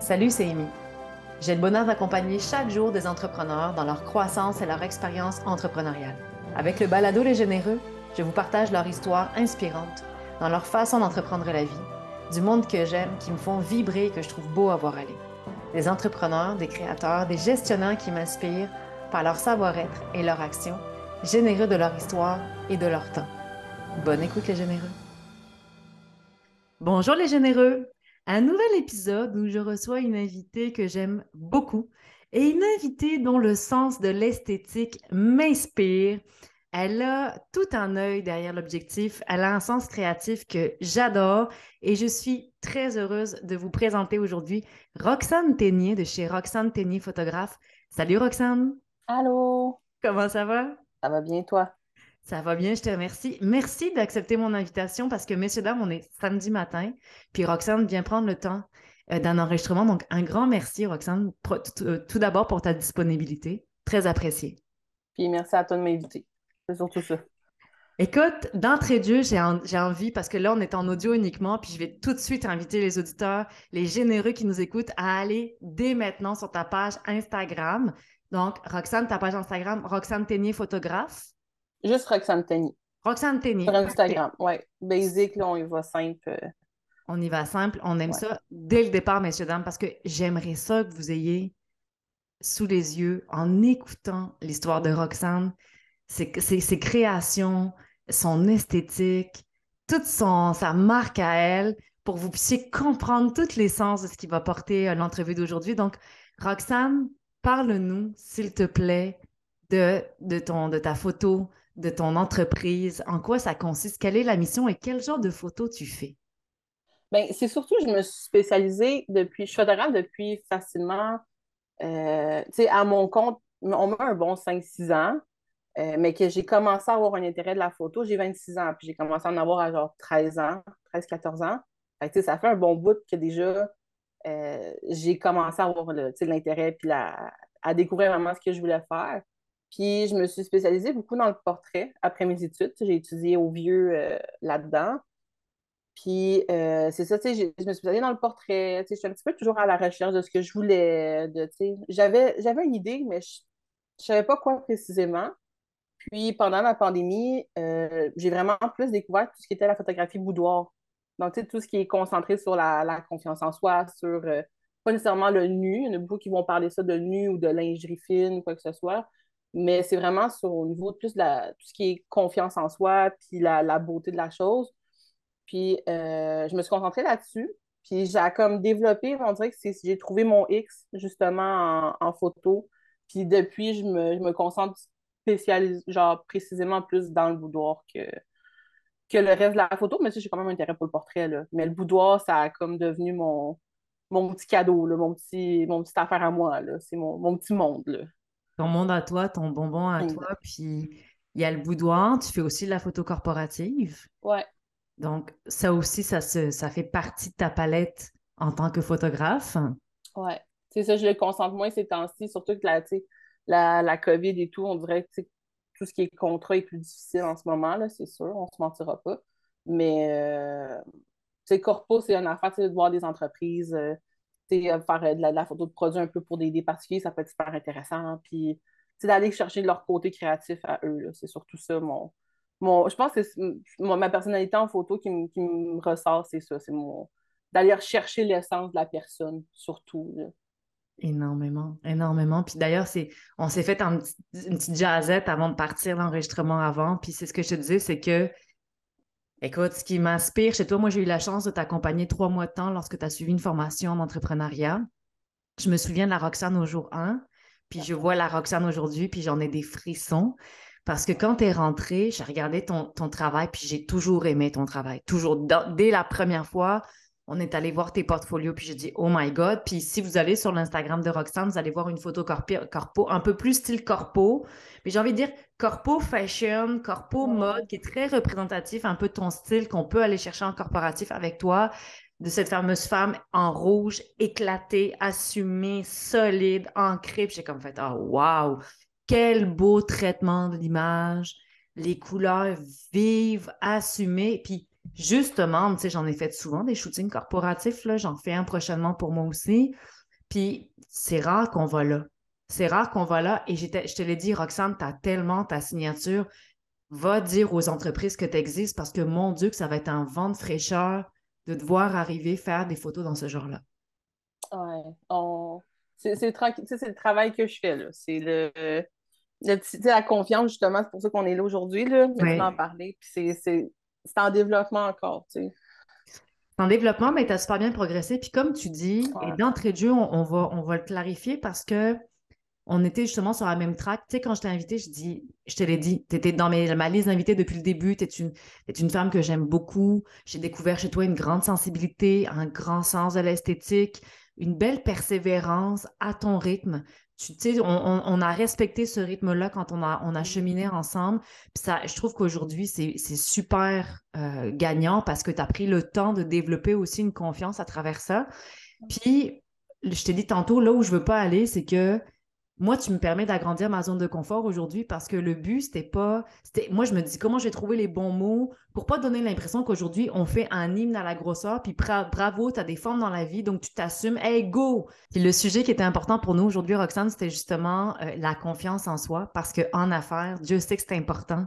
Salut, c'est Amy. J'ai le bonheur d'accompagner chaque jour des entrepreneurs dans leur croissance et leur expérience entrepreneuriale. Avec le balado Les Généreux, je vous partage leur histoire inspirante dans leur façon d'entreprendre la vie, du monde que j'aime, qui me font vibrer et que je trouve beau à voir aller. Des entrepreneurs, des créateurs, des gestionnaires qui m'inspirent par leur savoir-être et leur action, généreux de leur histoire et de leur temps. Bonne écoute les généreux. Bonjour les généreux un nouvel épisode où je reçois une invitée que j'aime beaucoup et une invitée dont le sens de l'esthétique m'inspire. Elle a tout un œil derrière l'objectif, elle a un sens créatif que j'adore et je suis très heureuse de vous présenter aujourd'hui Roxane Ténier de chez Roxane Ténier Photographe. Salut Roxane! Allô! Comment ça va? Ça va bien toi? Ça va bien, je te remercie. Merci d'accepter mon invitation parce que, messieurs, dames, on est samedi matin, puis Roxane vient prendre le temps euh, d'un enregistrement. Donc, un grand merci, Roxane, euh, tout d'abord pour ta disponibilité. Très apprécié. Puis merci à toi de m'inviter. C'est surtout ça. Écoute, d'entrée de jeu, j'ai envie, parce que là, on est en audio uniquement, puis je vais tout de suite inviter les auditeurs, les généreux qui nous écoutent, à aller dès maintenant sur ta page Instagram. Donc, Roxane, ta page Instagram, Roxane Ténier Photographe. Juste Roxane Tenny. Roxane Tenny. Sur Instagram, oui. Basic, là, on y va simple. Euh. On y va simple. On aime ça dès le départ, messieurs, dames, parce que j'aimerais ça que vous ayez sous les yeux, en écoutant l'histoire de Roxane, ses, ses, créations, son esthétique, toute son, sa marque à elle, pour que vous puissiez comprendre toutes les sens de ce qui va porter euh, l'entrevue d'aujourd'hui. Donc, Roxane, parle-nous, s'il te plaît, de, de, ton, de ta photo, de ton entreprise, en quoi ça consiste, quelle est la mission et quel genre de photos tu fais? Bien, c'est surtout, je me suis spécialisée depuis, je suis photographe depuis facilement, euh, tu sais, à mon compte, on met un bon 5-6 ans, euh, mais que j'ai commencé à avoir un intérêt de la photo, j'ai 26 ans, puis j'ai commencé à en avoir à genre 13 ans, 13-14 ans. Fait que, ça fait un bon bout que déjà, euh, j'ai commencé à avoir l'intérêt, puis à découvrir vraiment ce que je voulais faire. Puis je me suis spécialisée beaucoup dans le portrait après mes études. J'ai étudié au vieux euh, là-dedans. Puis euh, c'est ça, tu sais, je me suis spécialisée dans le portrait. Tu sais, suis un petit peu toujours à la recherche de ce que je voulais. Tu sais, j'avais, une idée, mais je ne savais pas quoi précisément. Puis pendant la pandémie, euh, j'ai vraiment plus découvert tout ce qui était la photographie boudoir. Donc, tu sais, tout ce qui est concentré sur la, confiance en soi, sur pas nécessairement le nu. Il y en a beaucoup qui vont parler ça de nu ou de lingerie fine quoi que ce soit mais c'est vraiment sur au niveau de plus la, tout ce qui est confiance en soi, puis la, beauté de la chose. Puis euh, je me suis concentrée là-dessus. Puis j'ai comme développé, on dirait que j'ai trouvé mon X justement en, photo. Puis depuis, je me, concentre spécialis, genre précisément plus dans le boudoir que, que le reste de la photo. Mais tu j'ai quand même intérêt pour le portrait. Là. Mais le boudoir, ça a comme devenu mon, mon petit cadeau, là, mon, petit, mon petit affaire à moi. C'est mon, mon petit monde. Là ton monde à toi, ton bonbon à toi, puis il y a le boudoir, tu fais aussi de la photo corporative. Ouais. Donc, ça aussi, ça, se, ça fait partie de ta palette en tant que photographe. Ouais. C'est ça, je le concentre moins ces temps-ci, surtout que la, la, la COVID et tout, on dirait que tout ce qui est contrat est plus difficile en ce moment, là, c'est sûr, on se mentira pas. Mais, euh, tu sais, corpo, c'est une affaire, de voir des entreprises, euh, euh, faire euh, de la, photo de produits un peu pour des, particuliers, ça peut être super intéressant. Puis, d'aller chercher leur côté créatif à eux. C'est surtout ça mon, mon. Je pense que c'est ma personnalité en photo qui, me ressort, c'est ça. C'est mon. D'aller chercher l'essence de la personne, surtout. Énormément, énormément. Puis d'ailleurs, c'est, on s'est fait une petite jazzette avant de partir l'enregistrement avant. Puis c'est ce que je te disais, c'est que Écoute, ce qui m'inspire chez toi, moi, j'ai eu la chance de t'accompagner trois mois de temps lorsque tu as suivi une formation en entrepreneuriat. Je me souviens de la Roxane au jour 1, puis je vois la Roxane aujourd'hui, puis j'en ai des frissons. Parce que quand tu es rentrée, j'ai regardé ton, ton, travail, puis j'ai toujours aimé ton travail. Toujours. dès la première fois, on est allé voir tes portfolios, puis j'ai dit, oh my God. Puis si vous allez sur l'Instagram de Roxane, vous allez voir une photo corpo, un peu plus style corpo. Mais j'ai envie de dire corpo fashion, corpo mode, qui est très représentatif, un peu de ton style qu'on peut aller chercher en corporatif avec toi, de cette fameuse femme en rouge, éclatée, assumée, solide, ancrée. Puis j'ai comme fait, oh wow, quel beau traitement de l'image, les couleurs vives, assumées. Puis justement, tu sais, j'en ai fait souvent des shootings corporatifs, là, j'en fais un prochainement pour moi aussi. Puis c'est rare qu'on va là. C'est rare qu'on va là. Et je te l'ai dit, Roxane, tu as tellement ta signature. Va dire aux entreprises que tu existes parce que mon Dieu, que ça va être un vent de fraîcheur de te voir arriver faire des photos dans ce genre-là. Ouais. C'est le, travail que je fais. C'est le, la confiance, justement. C'est pour ça qu'on est là aujourd'hui. Là, en parler. Puis c'est en développement encore. C'est en développement, mais tu as super bien progressé. Puis comme tu dis, et d'entrée de jeu, on, va, on va le clarifier parce que on était justement sur la même track. Tu sais, quand je t'ai invité, je, dis, je te l'ai dit, tu étais dans mes, ma liste d'invités depuis le début. Tu es une, une femme que j'aime beaucoup. J'ai découvert chez toi une grande sensibilité, un grand sens de l'esthétique, une belle persévérance à ton rythme. Tu sais, on, a respecté ce rythme-là quand on a, on a cheminé ensemble. Puis ça, je trouve qu'aujourd'hui, c'est super euh, gagnant parce que tu as pris le temps de développer aussi une confiance à travers ça. Puis, je t'ai dit tantôt, là où je veux pas aller, c'est que moi, tu me permets d'agrandir ma zone de confort aujourd'hui parce que le but, c'était pas. C'était, moi, je me dis comment je vais trouver les bons mots pour pas donner l'impression qu'aujourd'hui, on fait un hymne à la grosseur, puis bravo, tu as des formes dans la vie, donc tu t'assumes, hey, go! Puis le sujet qui était important pour nous aujourd'hui, Roxane, c'était justement euh, la confiance en soi parce qu'en affaires, Dieu sait que c'est important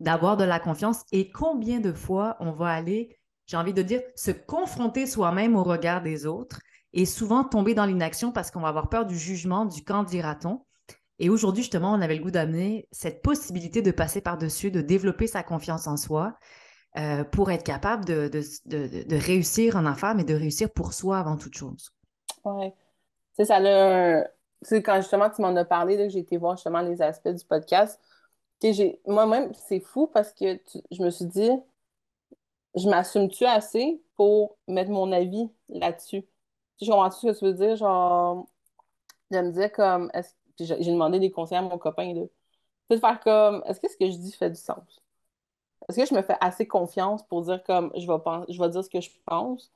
d'avoir de la confiance et combien de fois on va aller, j'ai envie de dire, se confronter soi-même au regard des autres et souvent tomber dans l'inaction parce qu'on va avoir peur du jugement, du quand dira-t-on. Et aujourd'hui, justement, on avait le goût d'amener cette possibilité de passer par-dessus, de développer sa confiance en soi euh, pour être capable de, de, réussir en affaires, mais de réussir pour soi avant toute chose. Oui. Tu sais, ça a Tu quand justement tu m'en as parlé, j'ai été voir justement les aspects du podcast. Moi-même, c'est fou parce que je me suis dit, je m'assume-tu assez pour mettre mon avis là-dessus? Tu comprends ce que tu veux dire? Genre, de me dire comme, j'ai demandé des conseils à mon copain, de faire comme, est-ce que ce que je dis fait du sens? Est-ce que je me fais assez confiance pour dire comme, je vais, je vais dire ce que je pense?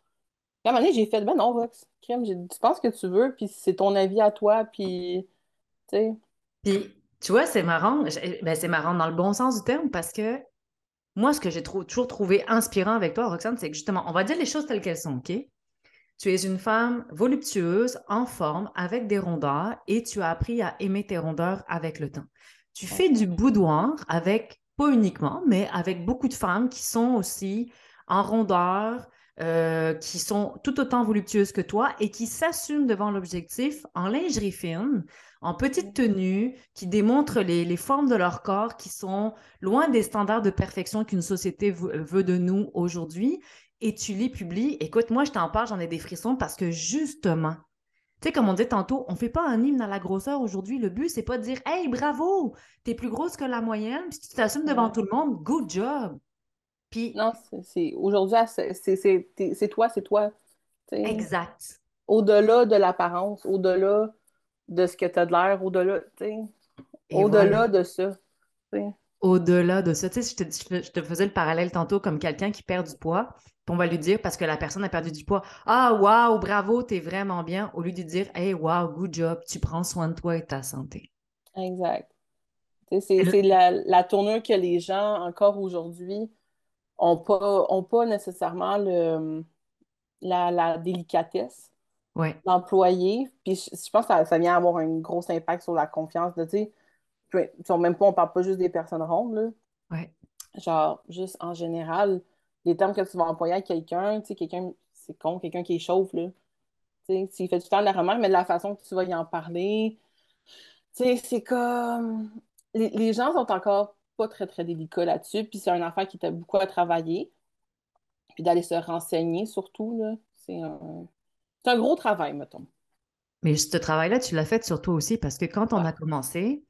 à un moment donné, j'ai fait, ben non, Vox, crème, tu penses que tu veux, puis c'est ton avis à toi, puis, tu sais. Puis, tu vois, c'est marrant, ben, c'est marrant dans le bon sens du terme, parce que moi, ce que j'ai toujours trouvé inspirant avec toi, Roxane, c'est que justement, on va dire les choses telles qu'elles sont, OK? Tu es une femme voluptueuse, en forme, avec des rondeurs et tu as appris à aimer tes rondeurs avec le temps. Tu fais du boudoir avec, pas uniquement, mais avec beaucoup de femmes qui sont aussi en rondeur, euh, qui sont tout autant voluptueuses que toi et qui s'assument devant l'objectif en lingerie fine, en petite tenue, qui démontrent les, formes de leur corps qui sont loin des standards de perfection qu'une société veut de nous aujourd'hui et tu les publies. Écoute, moi, je t'en parle, j'en ai des frissons parce que justement, tu sais, comme on dit tantôt, on ne fait pas un hymne à la grosseur aujourd'hui. Le but, c'est pas de dire Hey, bravo, t'es plus grosse que la moyenne, puis tu t'assumes devant tout le monde, good job. Puis. Non, c'est aujourd'hui, c'est toi, c'est toi. Exact. Au-delà de l'apparence, au-delà de ce que tu as de l'air, au-delà. Au-delà de ça au-delà de ça. Tu sais, je te, faisais le parallèle tantôt comme quelqu'un qui perd du poids, puis on va lui dire parce que la personne a perdu du poids Ah, waouh, bravo, t'es vraiment bien, au lieu de dire Hey, wow, good job, tu prends soin de toi et de ta santé. Exact. C'est la, la, tournure que les gens, encore aujourd'hui, n'ont pas, ont pas nécessairement le, la, délicatesse d'employer. Puis je, pense que ça, ça, vient avoir un gros impact sur la confiance de dire même pas, on parle pas juste des personnes rondes, là. Ouais. Genre, juste en général, les termes que tu vas employer à quelqu'un, tu sais, quelqu'un, c'est con, quelqu'un qui est chauve, là. Tu sais, s'il fait tout le temps de la remarque, mais de la façon que tu vas y en parler, tu sais, c'est comme... Les, gens sont encore pas très, très délicats là-dessus, puis c'est un affaire qui t'a beaucoup à travailler, puis d'aller se renseigner, surtout, là. C'est un... C'est un gros travail, mettons. Mais ce travail-là, tu l'as fait surtout aussi parce que quand on a commencé,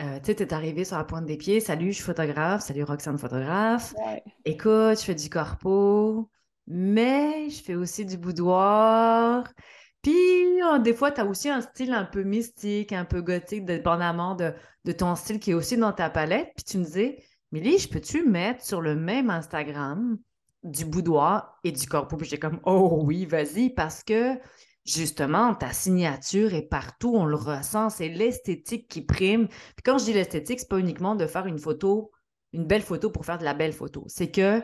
euh, tu sais, t'es arrivé sur la pointe des pieds. Salut, je suis photographe. Salut, Roxane, photographe. Écoute, je fais du corpo, mais je fais aussi du boudoir. Puis, oh, des fois, tu as aussi un style un peu mystique, un peu gothique, dépendamment de, de, ton style qui est aussi dans ta palette. Puis tu me disais, Milly, je peux-tu mettre sur le même Instagram du boudoir et du corpo? Puis j'ai comme, oh oui, vas-y, parce que justement, ta signature est partout, on le ressent, c'est l'esthétique qui prime. Puis quand je dis l'esthétique, c'est pas uniquement de faire une photo, une belle photo pour faire de la belle photo. C'est que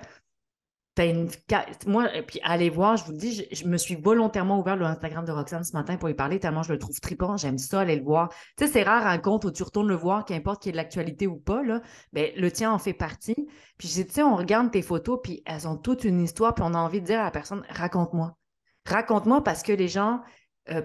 Moi, puis allez voir, je vous le dis, je, me suis volontairement ouvert le Instagram de Roxane ce matin pour y parler, tellement je le trouve trippant. J'aime ça, aller le voir. Tu sais, c'est rare un compte où tu retournes le voir, qu'importe qu'il y ait de l'actualité ou pas, là. Mais le tien en fait partie. Puis tu sais, on regarde tes photos, puis elles ont toute une histoire, puis on a envie de dire à la personne, raconte-moi. Raconte-moi parce que les gens euh,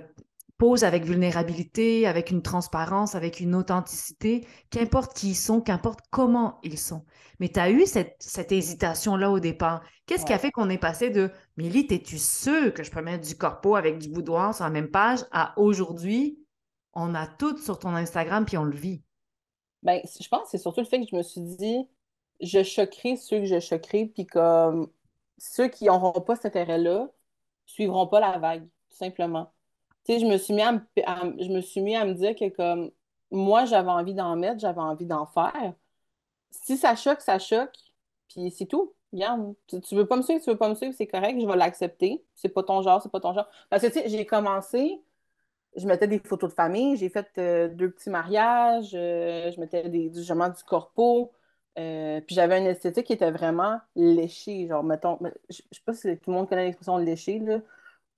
posent avec vulnérabilité, avec une transparence, avec une authenticité, qu'importe qui ils sont, qu'importe comment ils sont. Mais tu as eu cette, hésitation-là au départ. Qu'est-ce qui a fait qu'on est passé de Mélie, es-tu sûre que je peux mettre du corpo avec du boudoir sur la même page à aujourd'hui, on a tout sur ton Instagram puis on le vit? Ben, je pense que c'est surtout le fait que je me suis dit, je choquerai ceux que je choquerai, puis comme ceux qui n'auront pas cet intérêt-là suivront pas la vague, tout simplement je me suis mis à me, je me suis mis à me dire que comme moi, j'avais envie d'en mettre, j'avais envie d'en faire. Si ça choque, ça choque, puis c'est tout. Regarde, tu, veux pas me suivre, tu veux pas me suivre, c'est correct, je vais l'accepter. C'est pas ton genre, c'est pas ton genre. Parce que, tu sais, j'ai commencé, je mettais des photos de famille, j'ai fait euh, deux petits mariages, euh, je mettais des, justement du corpo, euh, puis j'avais une esthétique qui était vraiment léchée, genre, mettons, je, je sais pas si tout le monde connaît l'expression léchée, là,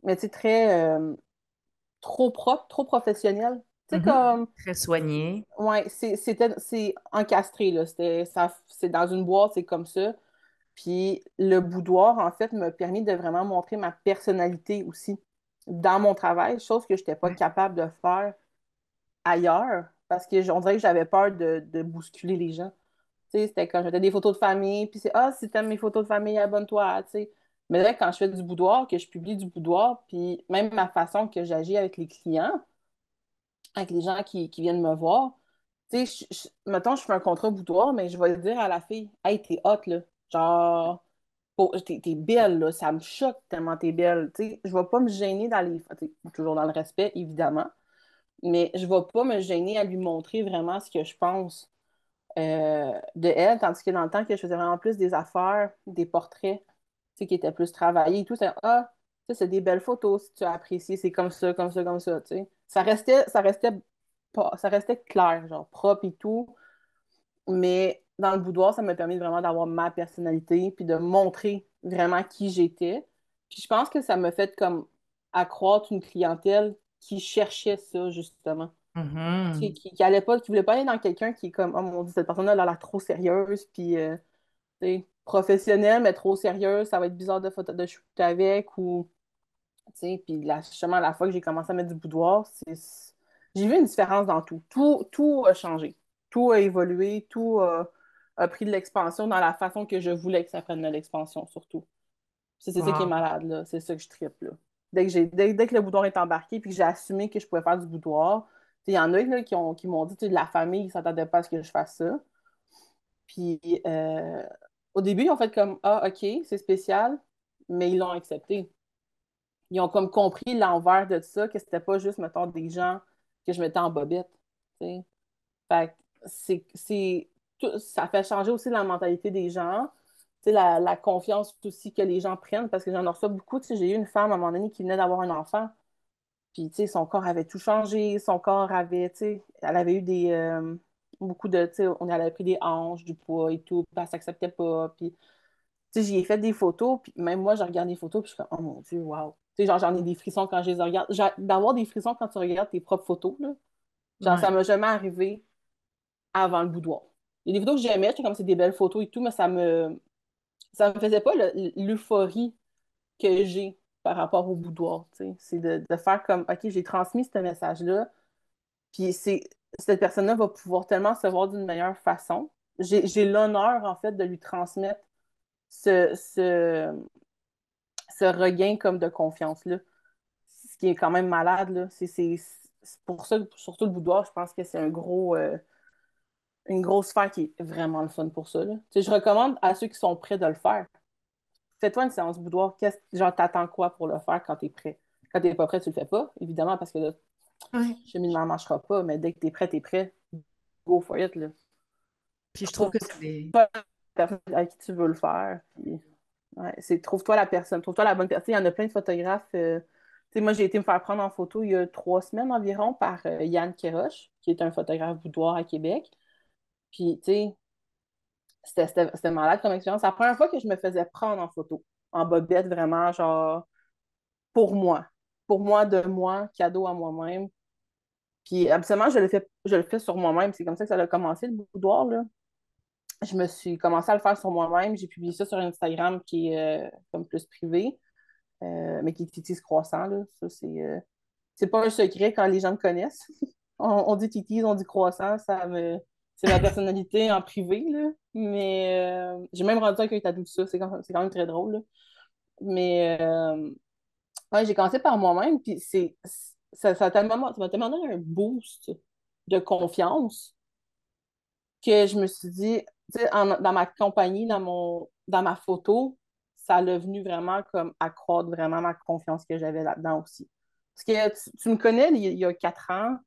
mais tu sais, très trop propre, trop professionnel. C'est mhm. comme. Très soigné. Oui, c'est encastré, là. C'est dans une boîte, c'est comme ça. Puis le boudoir, en fait, m'a permis de vraiment montrer ma personnalité aussi dans mon travail, chose que je n'étais pas capable de faire ailleurs parce que on dirait que j'avais peur de, bousculer les gens. C'était quand j'avais des photos de famille, puis c'est Ah, si aimes mes photos de famille, abonne-toi. Mais là, quand je fais du boudoir, que je publie du boudoir, puis même ma façon que j'agis avec les clients, avec les gens qui, viennent me voir, tu sais, mettons, je fais un contrat boudoir, mais je vais dire à la fille, hey, t'es hot, là. Genre, t'es belle, là. Ça me choque tellement t'es belle. Tu sais, je vais pas me gêner dans les. Toujours dans le respect, évidemment. Mais je vais pas me gêner à lui montrer vraiment ce que je pense euh, de elle, tandis que dans le temps que je faisais vraiment plus des affaires, des portraits, qui était plus travaillé et tout, c'est Ah, c'est des belles photos si tu as apprécié, c'est comme ça, comme ça, comme ça, tu. Ça restait, ça restait ça restait clair, genre propre et tout. Mais dans le boudoir, ça m'a permis vraiment d'avoir ma personnalité puis de montrer vraiment qui j'étais. Puis je pense que ça m'a fait comme accroître une clientèle qui cherchait ça, justement. Mm-hmm. Qui, qui, allait pas, qui voulait pas aller dans quelqu'un qui est comme Oh mon Dieu, cette personne-là, elle a l'air trop sérieuse, puis euh, professionnelle, mais trop sérieuse, ça va être bizarre de, photo, de shooter avec ou. Puis là, justement, la fois que j'ai commencé à mettre du boudoir, j'ai vu une différence dans tout. tout. Tout a changé. Tout a évolué, tout a, pris de l'expansion dans la façon que je voulais que ça prenne de l'expansion, surtout. C'est ça qui est malade, là. C'est ça que je tripe, là. Dès que, dès, dès, que le boudoir est embarqué, puis que j'ai assumé que je pouvais faire du boudoir, il y en a là, qui, ont, qui m'ont dit, de la famille, ils ne s'attendaient pas à ce que je fasse ça. Puis, euh, au début, ils ont fait comme Ah, OK, c'est spécial, mais ils l'ont accepté. Ils ont comme compris l'envers de ça, que c'était pas juste, mettons, des gens que je mettais en bobette. Fait ça fait changer aussi la mentalité des gens. La, la confiance aussi que les gens prennent, parce que j'en reçois beaucoup. J'ai eu une femme à un moment donné qui venait d'avoir un enfant. Puis, son corps avait tout changé. Son corps avait, elle avait eu des, euh, beaucoup de, tu sais, on avait pris des hanches, du poids et tout, puis elle s'acceptait pas, puis, tu sais, j'y ai fait des photos, puis même moi, je regarde des photos, puis je suis comme, oh mon Dieu, wow. Tu sais, genre, j'en ai des frissons quand je les regarde. D'avoir des frissons quand tu regardes tes propres photos, là, genre, ça m'a jamais arrivé avant le boudoir. Il y a des photos que j'aimais, comme c'est des belles photos et tout, mais ça me, ça me faisait pas l'euphorie que j'ai par rapport au boudoir. C'est de, faire comme, OK, j'ai transmis ce message-là, puis cette personne-là va pouvoir tellement se voir d'une meilleure façon. J'ai l'honneur, en fait, de lui transmettre ce, ce, regain comme de confiance-là. Ce qui est quand même malade, C'est pour ça, surtout le boudoir, je pense que c'est un gros... Euh, une grosse sphère qui est vraiment le fun pour ça. Je recommande à ceux qui sont prêts de le faire. Fais-toi une séance boudoir. Genre, t'attends quoi pour le faire quand t'es prêt? Quand t'es pas prêt, tu le fais pas, évidemment, parce que là, Ouais. Cheminement ne marchera pas, mais dès que tu es prêt, tu es prêt. Go for it. Là. Puis je trouve que c'est des. À qui tu veux le faire. Puis... Ouais, c'est trouve-toi la personne, trouve-toi la bonne personne. Il y en a plein de photographes. Euh... Moi, j'ai été me faire prendre en photo il y a trois semaines environ par euh, Yann Kéroche, qui est un photographe boudoir à Québec. Puis, tu sais, c'était malade comme expérience. C'est la première fois que je me faisais prendre en photo, en bobette, vraiment, genre, pour moi. Pour moi, de moi, cadeau à moi-même. Puis, absolument, je le fais, je le fais sur moi-même. C'est comme ça que ça a commencé, le boudoir, là. Je me suis commencé à le faire sur moi-même. J'ai publié ça sur Instagram, qui est euh, comme plus privé, euh, mais qui est Titis Croissant, là. Ça, c'est... Euh, c'est pas un secret quand les gens me connaissent. on, dit Titis, on dit Croissant, ça me c'est ma personnalité en privé, là. Mais euh, j'ai même rendu un état tout ça. C'est quand, même très drôle. Mais euh, j'ai commencé par moi-même, puis c'est ça, ça m'a tellement, tellement donné un boost de confiance que je me suis dit, dans ma compagnie, dans, mon, dans ma photo, ça a venu vraiment comme accroître vraiment ma confiance que j'avais là-dedans aussi. Parce que tu, me connais il y a quatre ans, sais,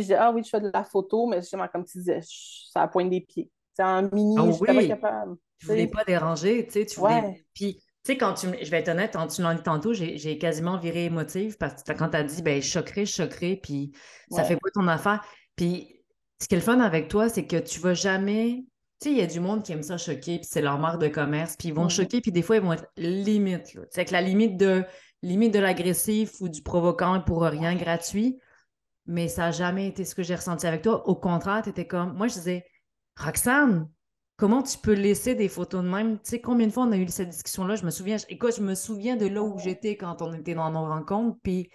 je dis, ah oui, je fais de la photo, mais justement, comme tu disais, ça pointe des pieds. C'est en mini, je suis pas capable. Tu voulais pas déranger, tu sais, tu voulais... Puis, tu sais, quand tu... Je vais être honnête, quand tu l'as dit tantôt, j'ai quasiment viré émotive parce que quand tu as dit, ben, je choquerai, je choquerai, puis ça fait pas ton affaire. Puis, ce qui est le fun avec toi, c'est que tu vas jamais... Tu sais, il y a du monde qui aime ça choquer, puis c'est leur marque de commerce, puis ils vont choquer, puis des fois, ils vont être limite. C'est que la limite de limite de l'agressif ou du provoquant pour rien gratuit mais ça n'a jamais été ce que j'ai ressenti avec toi. Au contraire, tu étais comme. Moi, je disais, Roxane, comment tu peux laisser des photos de même? Tu sais, combien de fois on a eu cette discussion-là? Je me souviens, écoute, je me souviens de là où j'étais quand on était dans nos rencontres, puis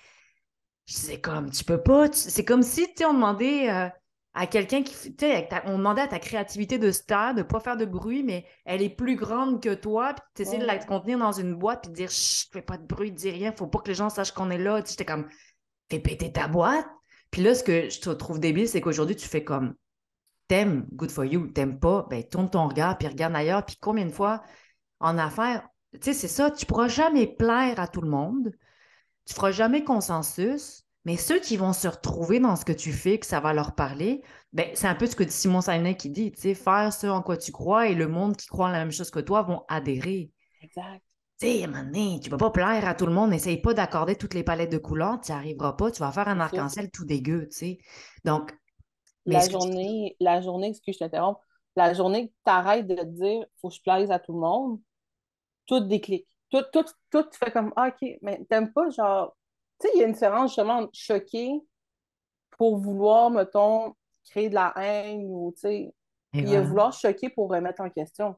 je disais comme, tu peux pas. C'est comme si, tu sais, on demandait. Euh, à quelqu'un qui, tu sais, on demandait à ta créativité de star de ne pas faire de bruit, mais elle est plus grande que toi, puis tu essaies de la contenir dans une boîte, puis de dire, chut, fais pas de bruit, dis rien, faut pas que les gens sachent qu'on est là. Tu j'étais comme, fais péter ta boîte. Puis là, ce que je trouve débile, c'est qu'aujourd'hui, tu fais comme t'aimes, good for you, t'aimes pas, ben tourne ton regard, puis regarde ailleurs. Puis combien de fois en affaires, tu sais, c'est ça, tu pourras jamais plaire à tout le monde, tu feras jamais consensus, mais ceux qui vont se retrouver dans ce que tu fais, que ça va leur parler, ben, c'est un peu ce que Simon Sainet qui dit, tu sais, faire ce en quoi tu crois et le monde qui croit la même chose que toi vont adhérer. Exact tu sais, à un moment donné, tu peux pas plaire à tout le monde, n'essaye pas d'accorder toutes les palettes de couleurs, tu n'y arriveras pas, tu vas faire un arc-en-ciel tout dégueu, tu sais. Donc, la journée, la journée, excuse, je t'interromps, la journée que tu arrêtes de te dire, faut que je plaise à tout le monde, tout déclic. Tout, tout, tout, tu fais comme, ah, OK, mais t'aimes pas, genre, tu sais, il y a une différence justement entre choquer pour vouloir, mettons, créer de la haine ou, tu sais, il y a vouloir choquer pour remettre en question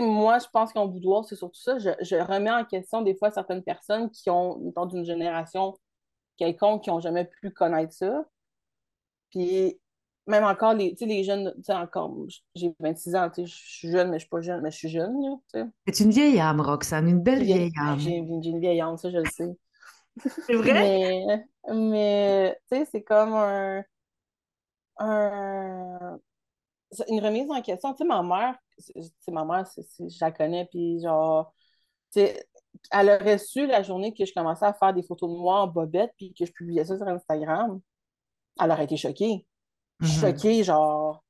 moi, je pense qu'en boudoir, c'est surtout ça. Je, remets en question des fois certaines personnes qui ont, dans une génération quelconque, qui n'ont jamais pu connaître ça. Puis même encore, les, les jeunes, encore, j'ai 26 ans, je suis jeune, mais je suis pas jeune, mais je suis jeune. C'est une vieille âme, Roxane, une belle vieille âme. J'ai une vieille âme, ça, je le sais. C'est vrai? mais, mais tu sais, c'est comme un, un, une remise en question. Tu sais, ma mère, c'est ma mère, je la connais, puis genre, elle aurait su la journée que je commençais à faire des photos de moi en bobette, puis que je publiais ça sur Instagram, elle aurait été choquée. Mm-hmm. Choquée, genre.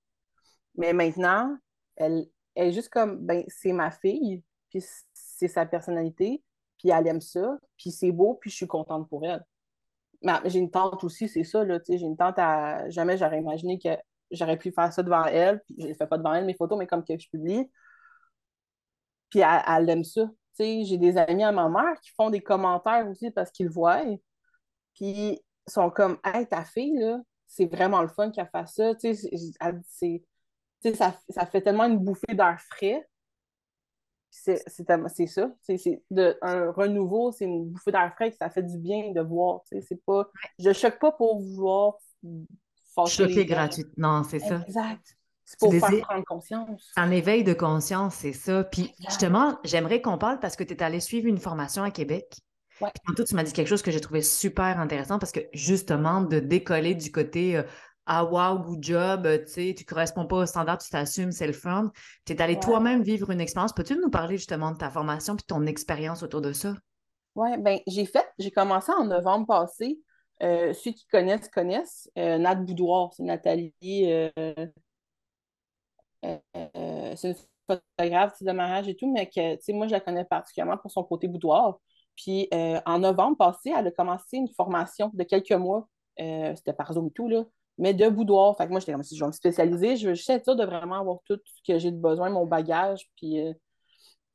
Mais maintenant, elle, est juste comme, ben, c'est ma fille, puis c'est sa personnalité, puis elle aime ça, puis c'est beau, puis je suis contente pour elle. Mais j'ai une tante aussi, c'est ça, là, tu sais, j'ai une tante à... Jamais j'aurais imaginé que j'aurais pu faire ça devant elle, puis je ne fais pas devant elle mes photos, mais comme que je publie. Puis elle, aime ça. J'ai des amis à ma mère qui font des commentaires aussi parce qu'ils le voient. Puis sont comme Hey, ta fille, là, c'est vraiment le fun qu'elle fasse ça. C'est, ça, ça fait tellement une bouffée d'air frais. C'est, c'est, ça. C'est, de, un renouveau, c'est une bouffée d'air frais que ça fait du bien de voir. C'est pas, je choque pas pour vouloir Choquer gratuitement, non, c'est ça. Exact. C'est pour faire prendre conscience. Un éveil de conscience, c'est ça. Puis justement, j'aimerais qu'on parle parce que tu es allé suivre une formation à Québec. Ouais. Puis tantôt, tu m'as dit quelque chose que j'ai trouvé super intéressant parce que justement, de décoller du côté euh, Ah wow, good job, euh, tu sais, tu corresponds pas au standard, tu t'assumes, c'est le fun. Tu es allé toi-même vivre une expérience. Peux-tu nous parler justement de ta formation puis ton expérience autour de ça? Oui, bien, j'ai fait, j'ai commencé en novembre passé. Euh, ceux qui connaissent, connaissent. Euh, Nat Boudoir, c'est Nathalie. Euh, c'est une photographe de mariage et tout, mais que moi, je la connais particulièrement pour son côté boudoir. Puis en novembre passé, elle a commencé une formation de quelques mois. C'était par Zoom et tout, là. mais de boudoir. Fait que moi, j'étais comme si je vais me spécialiser, je veux juste être de vraiment avoir tout ce que j'ai de besoin, mon bagage, puis euh,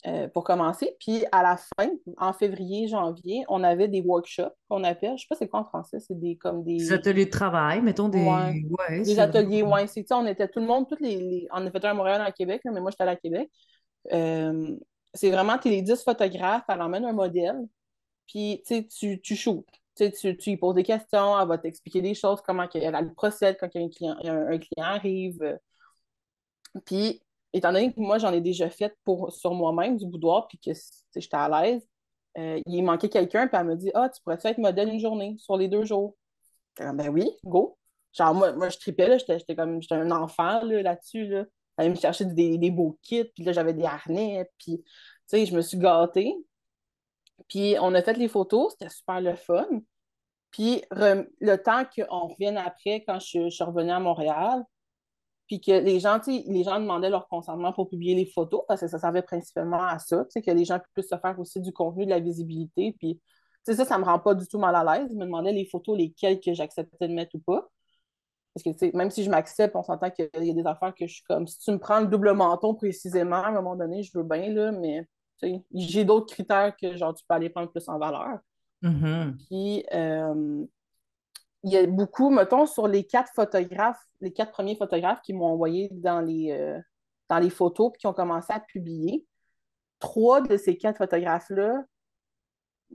euh, pour commencer. Puis à la fin, en février, janvier, on avait des workshops qu'on appelle, je sais pas c'est quoi en français, c'est des comme des. Des ateliers de travail, mettons des. Ouais, des ateliers, ouais. C'est on était tout le monde, toutes les, On a fait un à Montréal, à Québec, mais moi, j'étais à Québec. Euh, c'est vraiment, tu les 10 photographes, elle emmène un modèle, puis tu, tu shootes. Tu, tu, lui poses des questions, elle va t'expliquer des choses, comment elle, procède quand un client, un, client arrive. Puis, étant donné que moi, j'en ai déjà fait pour, sur moi-même du boudoir, puis que j'étais à l'aise, euh, il manquait quelqu'un, puis elle me dit Ah, tu pourrais être modèle une journée, sur les deux jours Ben oui, go. Genre, moi, moi je tripais, j'étais comme j'étais un enfant là-dessus. Là, Elle me chercher des, des beaux kits, puis là, j'avais des harnais, puis, tu sais, je me suis gâtée. Puis on a fait les photos, c'était super le fun. Puis le temps qu'on revienne après, quand je, suis revenue à Montréal, puis que les gens, les gens demandaient leur consentement pour publier les photos, parce que ça servait principalement à ça, que les gens puissent se faire aussi du contenu, de la visibilité. Puis ça, ça me rend pas du tout mal à l'aise. Ils me demandaient les photos, lesquelles que j'acceptais de mettre ou pas. Parce que même si je m'accepte, on s'entend qu'il y a des affaires que je suis comme, si tu me prends le double menton précisément, à un moment donné, je veux bien, là, mais j'ai d'autres critères que genre tu peux aller prendre plus en valeur. Mm-hmm. Puis euh, il y a beaucoup, mettons, sur les quatre photographes, les quatre premiers photographes qui m'ont envoyé dans les, euh, dans les photos puis qui ont commencé à publier, trois de ces quatre photographes-là,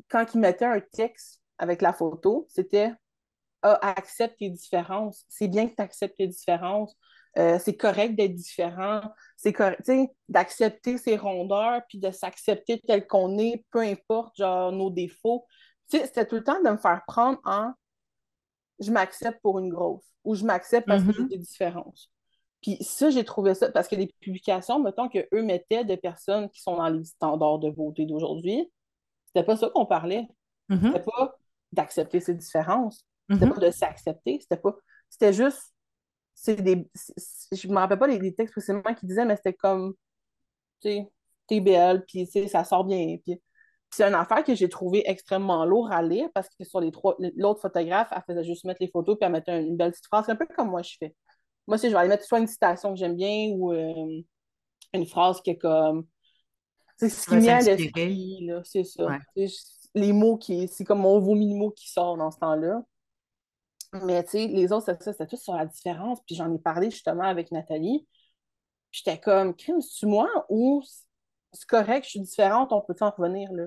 quand ils mettaient un texte avec la photo, c'était ah, accepte tes différences. C'est bien que tu acceptes tes différences. Euh, c'est correct d'être différent, c'est correct, d'accepter ses rondeurs, puis de s'accepter tel qu'on est, peu importe, genre, nos défauts. C'était tout le temps de me faire prendre en je m'accepte pour une grosse ou je m'accepte parce que j'ai mm-hmm. des différences. Puis ça, j'ai trouvé ça, parce que les publications, mettons qu'eux mettaient des personnes qui sont dans les standards de beauté d'aujourd'hui, c'était pas ça qu'on parlait. Mm-hmm. C'était pas d'accepter ses différences. C'était mm-hmm. pas de s'accepter. C'était pas. C'était juste c'est des. Je me rappelle pas les, textes précisément qui disaient, mais c'était comme, tu sais, t'es belle, puis ça sort bien. Puis, c'est une affaire que j'ai trouvé extrêmement lourd à lire parce que sur les trois, l'autre photographe, elle faisait juste mettre les photos puis elle mettait une, belle petite phrase, un peu comme moi je fais. Moi, si je vais aller mettre soit une citation que j'aime bien ou euh, une phrase qui est comme. C'est ce qui vient à l'esprit, là, c'est ça. Les mots qui. C'est comme mon vomi de mots qui sort dans ce temps-là. Mais tu sais, les autres, c'était tout sur la différence. Puis j'en ai parlé justement avec Nathalie. J'étais comme, crime, c'est-tu moi ou c'est correct, je suis différente, on peut en revenir, là?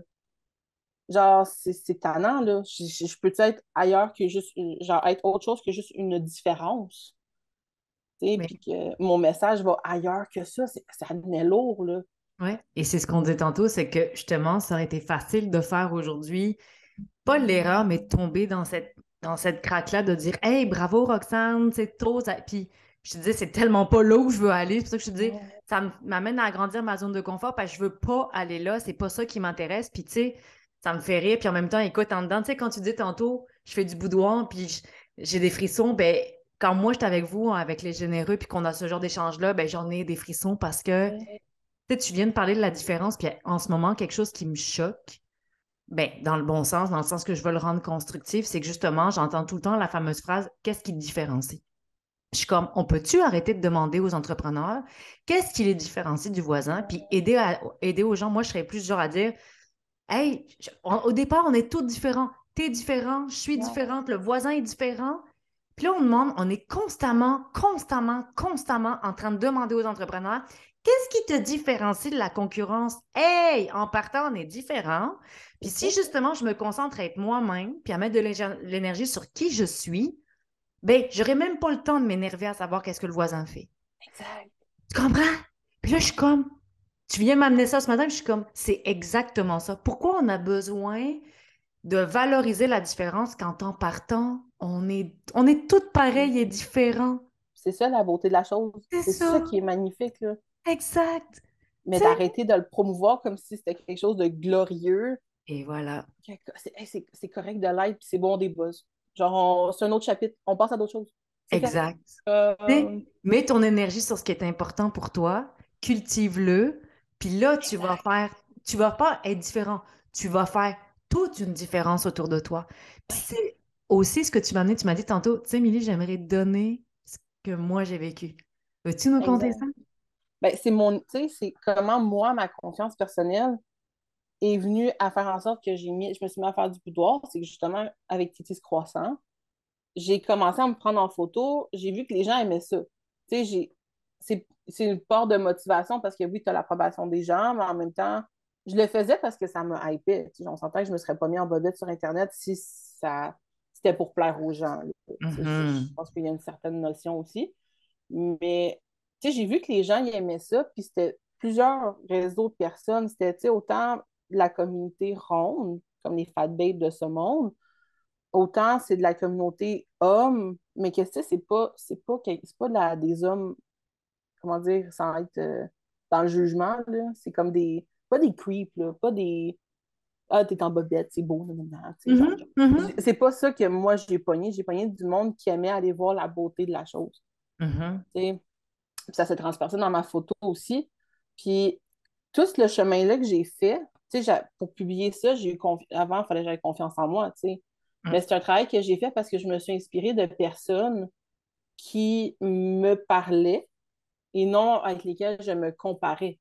Genre, c'est tannant, là. Je, peux être ailleurs que juste, genre, être autre chose que juste une différence? Tu sais, puis que mon message va ailleurs que ça, ça devenait lourd, là. Oui, et c'est ce qu'on disait tantôt, c'est que justement, ça aurait été facile de faire aujourd'hui, pas l'erreur, mais de tomber dans cette dans cette craque-là de dire Hey, bravo Roxane, c'est trop. Puis je te dis, c'est tellement pas là où je veux aller. C'est pour ça que je te dis, ça m'amène à agrandir ma zone de confort parce que je veux pas aller là. C'est pas ça qui m'intéresse. Puis tu sais, ça me fait rire. Puis en même temps, écoute, en dedans, tu sais, quand tu dis tantôt, je fais du boudoir, puis j'ai des frissons, ben quand moi, je suis avec vous, avec les généreux, puis qu'on a ce genre d'échange-là, ben j'en ai des frissons parce que tu viens de parler de la différence, puis en ce moment, quelque chose qui me choque, ben, dans le bon sens, dans le sens que je veux le rendre constructif, c'est que justement, j'entends tout le temps la fameuse phrase Qu'est-ce qui te différencie? Je suis comme, on peut-tu arrêter de demander aux entrepreneurs qu'est-ce qui les différencie du voisin, puis aider, à, aider aux gens? Moi, je serais plus genre à dire Hey, au départ, on est tous différents. T'es différent, je suis différente, le voisin est différent. Puis là, on demande, on est constamment, constamment, constamment en train de demander aux entrepreneurs Qu'est-ce qui te différencie de la concurrence? Hey, en partant, on est différent. Puis si justement je me concentre à être moi-même, puis à mettre de l'énergie sur qui je suis, ben, j'aurais même pas le temps de m'énerver à savoir qu'est-ce que le voisin fait. Exact. Tu comprends? Puis là, je suis comme, tu viens m'amener ça ce matin, je suis comme, c'est exactement ça. Pourquoi on a besoin de valoriser la différence quand en partant, on est, on est toutes pareilles et différents? C'est ça la beauté de la chose. C'est ça. qui est magnifique. Là. Exact. Mais d'arrêter de le promouvoir comme si c'était quelque chose de glorieux. Et voilà. C'est correct de l'être, puis c'est bon des buzz. Genre, c'est un autre chapitre. On passe à d'autres choses. Exact. Euh, mets, ton énergie sur ce qui est important pour toi, cultive-le, puis là, tu vas faire, tu vas pas être différent, tu vas faire toute une différence autour de toi. Puis c'est aussi, ce que tu m'as amené, tu m'as dit tantôt, tu sais, Émilie, j'aimerais donner ce que moi j'ai vécu. Veux-tu nous conter ça? Ben, c'est mon, tu sais, c'est comment moi, ma confiance personnelle est venue à faire en sorte que j'ai mis, je me suis mis à faire du boudoir. C'est que justement, avec Titis Croissant, j'ai commencé à me prendre en photo. J'ai vu que les gens aimaient ça. Tu sais, c'est, une part de motivation parce que oui, tu as l'approbation des gens, mais en même temps, je le faisais parce que ça me hypait. Tu sais, on s'entend que je ne me serais pas mis en bobette sur Internet si ça c'était pour plaire aux gens. Mm-hmm. Je pense qu'il y a une certaine notion aussi. Mais j'ai vu que les gens aimaient ça, puis c'était plusieurs réseaux de personnes. C'était autant la communauté ronde, comme les fat babes de ce monde, autant c'est de la communauté homme, mais que c'est pas, c'est pas, pas la, des hommes, comment dire, sans être euh, dans le jugement, c'est comme des, pas des creeps, pas des, ah, t'es en bobette, c'est beau, mm-hmm, mm-hmm. C'est pas ça que moi j'ai pogné. J'ai pogné du monde qui aimait aller voir la beauté de la chose. Mm-hmm. ça s'est transpercé dans ma photo aussi. Puis tout le chemin-là que j'ai fait, pour publier ça, j'ai eu avant, il fallait que j'aie confiance en moi. Mm. Mais c'est un travail que j'ai fait parce que je me suis inspirée de personnes qui me parlaient et non avec lesquelles je me comparais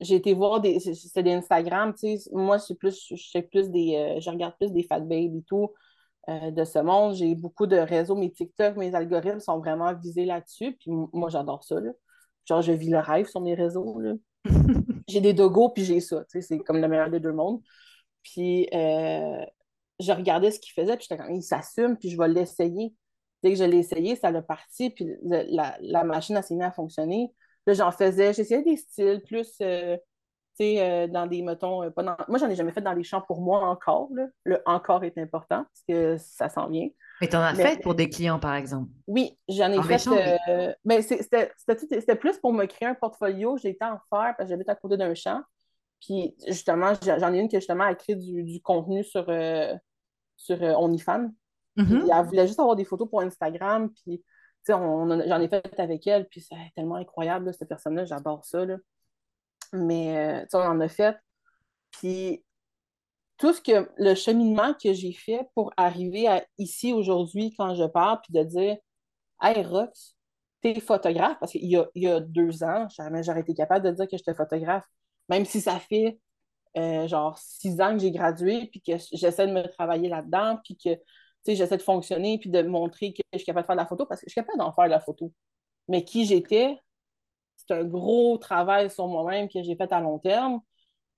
j'ai été voir des. C'est des Instagram, tu sais. Moi, je plus, je plus des. Euh, je regarde plus des fat babes et tout euh, de ce monde. J'ai beaucoup de réseaux. Mes TikTok, mes algorithmes sont vraiment visés là-dessus. Puis moi, j'adore ça. Là. Genre, je vis le rêve sur mes réseaux. j'ai des dogos, puis j'ai ça. Tu sais, c'est comme le meilleur des deux mondes. Puis euh, je regardais ce qu'il faisait, puis j'étais comme, il s'assume, puis je vais l'essayer. Dès que je l'ai essayé, ça l'a parti, puis la, la machine a s'est mise à fonctionner. Là, j'en faisais, j'essayais des styles plus, euh, tu sais, euh, dans des, mettons, euh, pas dans... moi, j'en ai jamais fait dans les champs pour moi encore. Là. Le encore est important parce que ça s'en vient. Mais tu en as fait pour des clients, par exemple? Oui, j'en ai fait. mais c'était plus pour me créer un portfolio. J'ai été en faire parce que j'habite à côté d'un champ. Puis justement, j'en ai une qui justement a créé du, du contenu sur, sur OnlyFans. Mm-hmm. Elle voulait juste avoir des photos pour Instagram. Puis j'en ai fait avec elle, puis c'est tellement incroyable, cette personne-là, j'adore ça. Mais euh, on en a fait. Puis tout ce que le cheminement que j'ai fait pour arriver à ici aujourd'hui quand je parle, puis de dire Hey Rox, t'es photographe, parce qu'il y a, il y a deux ans, jamais j'aurais été capable de dire que j'étais photographe, même si ça fait euh, genre six ans que j'ai gradué, puis que j'essaie de me travailler là-dedans, puis que j'essaie de fonctionner puis de montrer que je suis capable de faire de la photo parce que je suis capable d'en faire de la photo. Mais qui j'étais, c'est un gros travail sur moi-même que j'ai fait à long terme.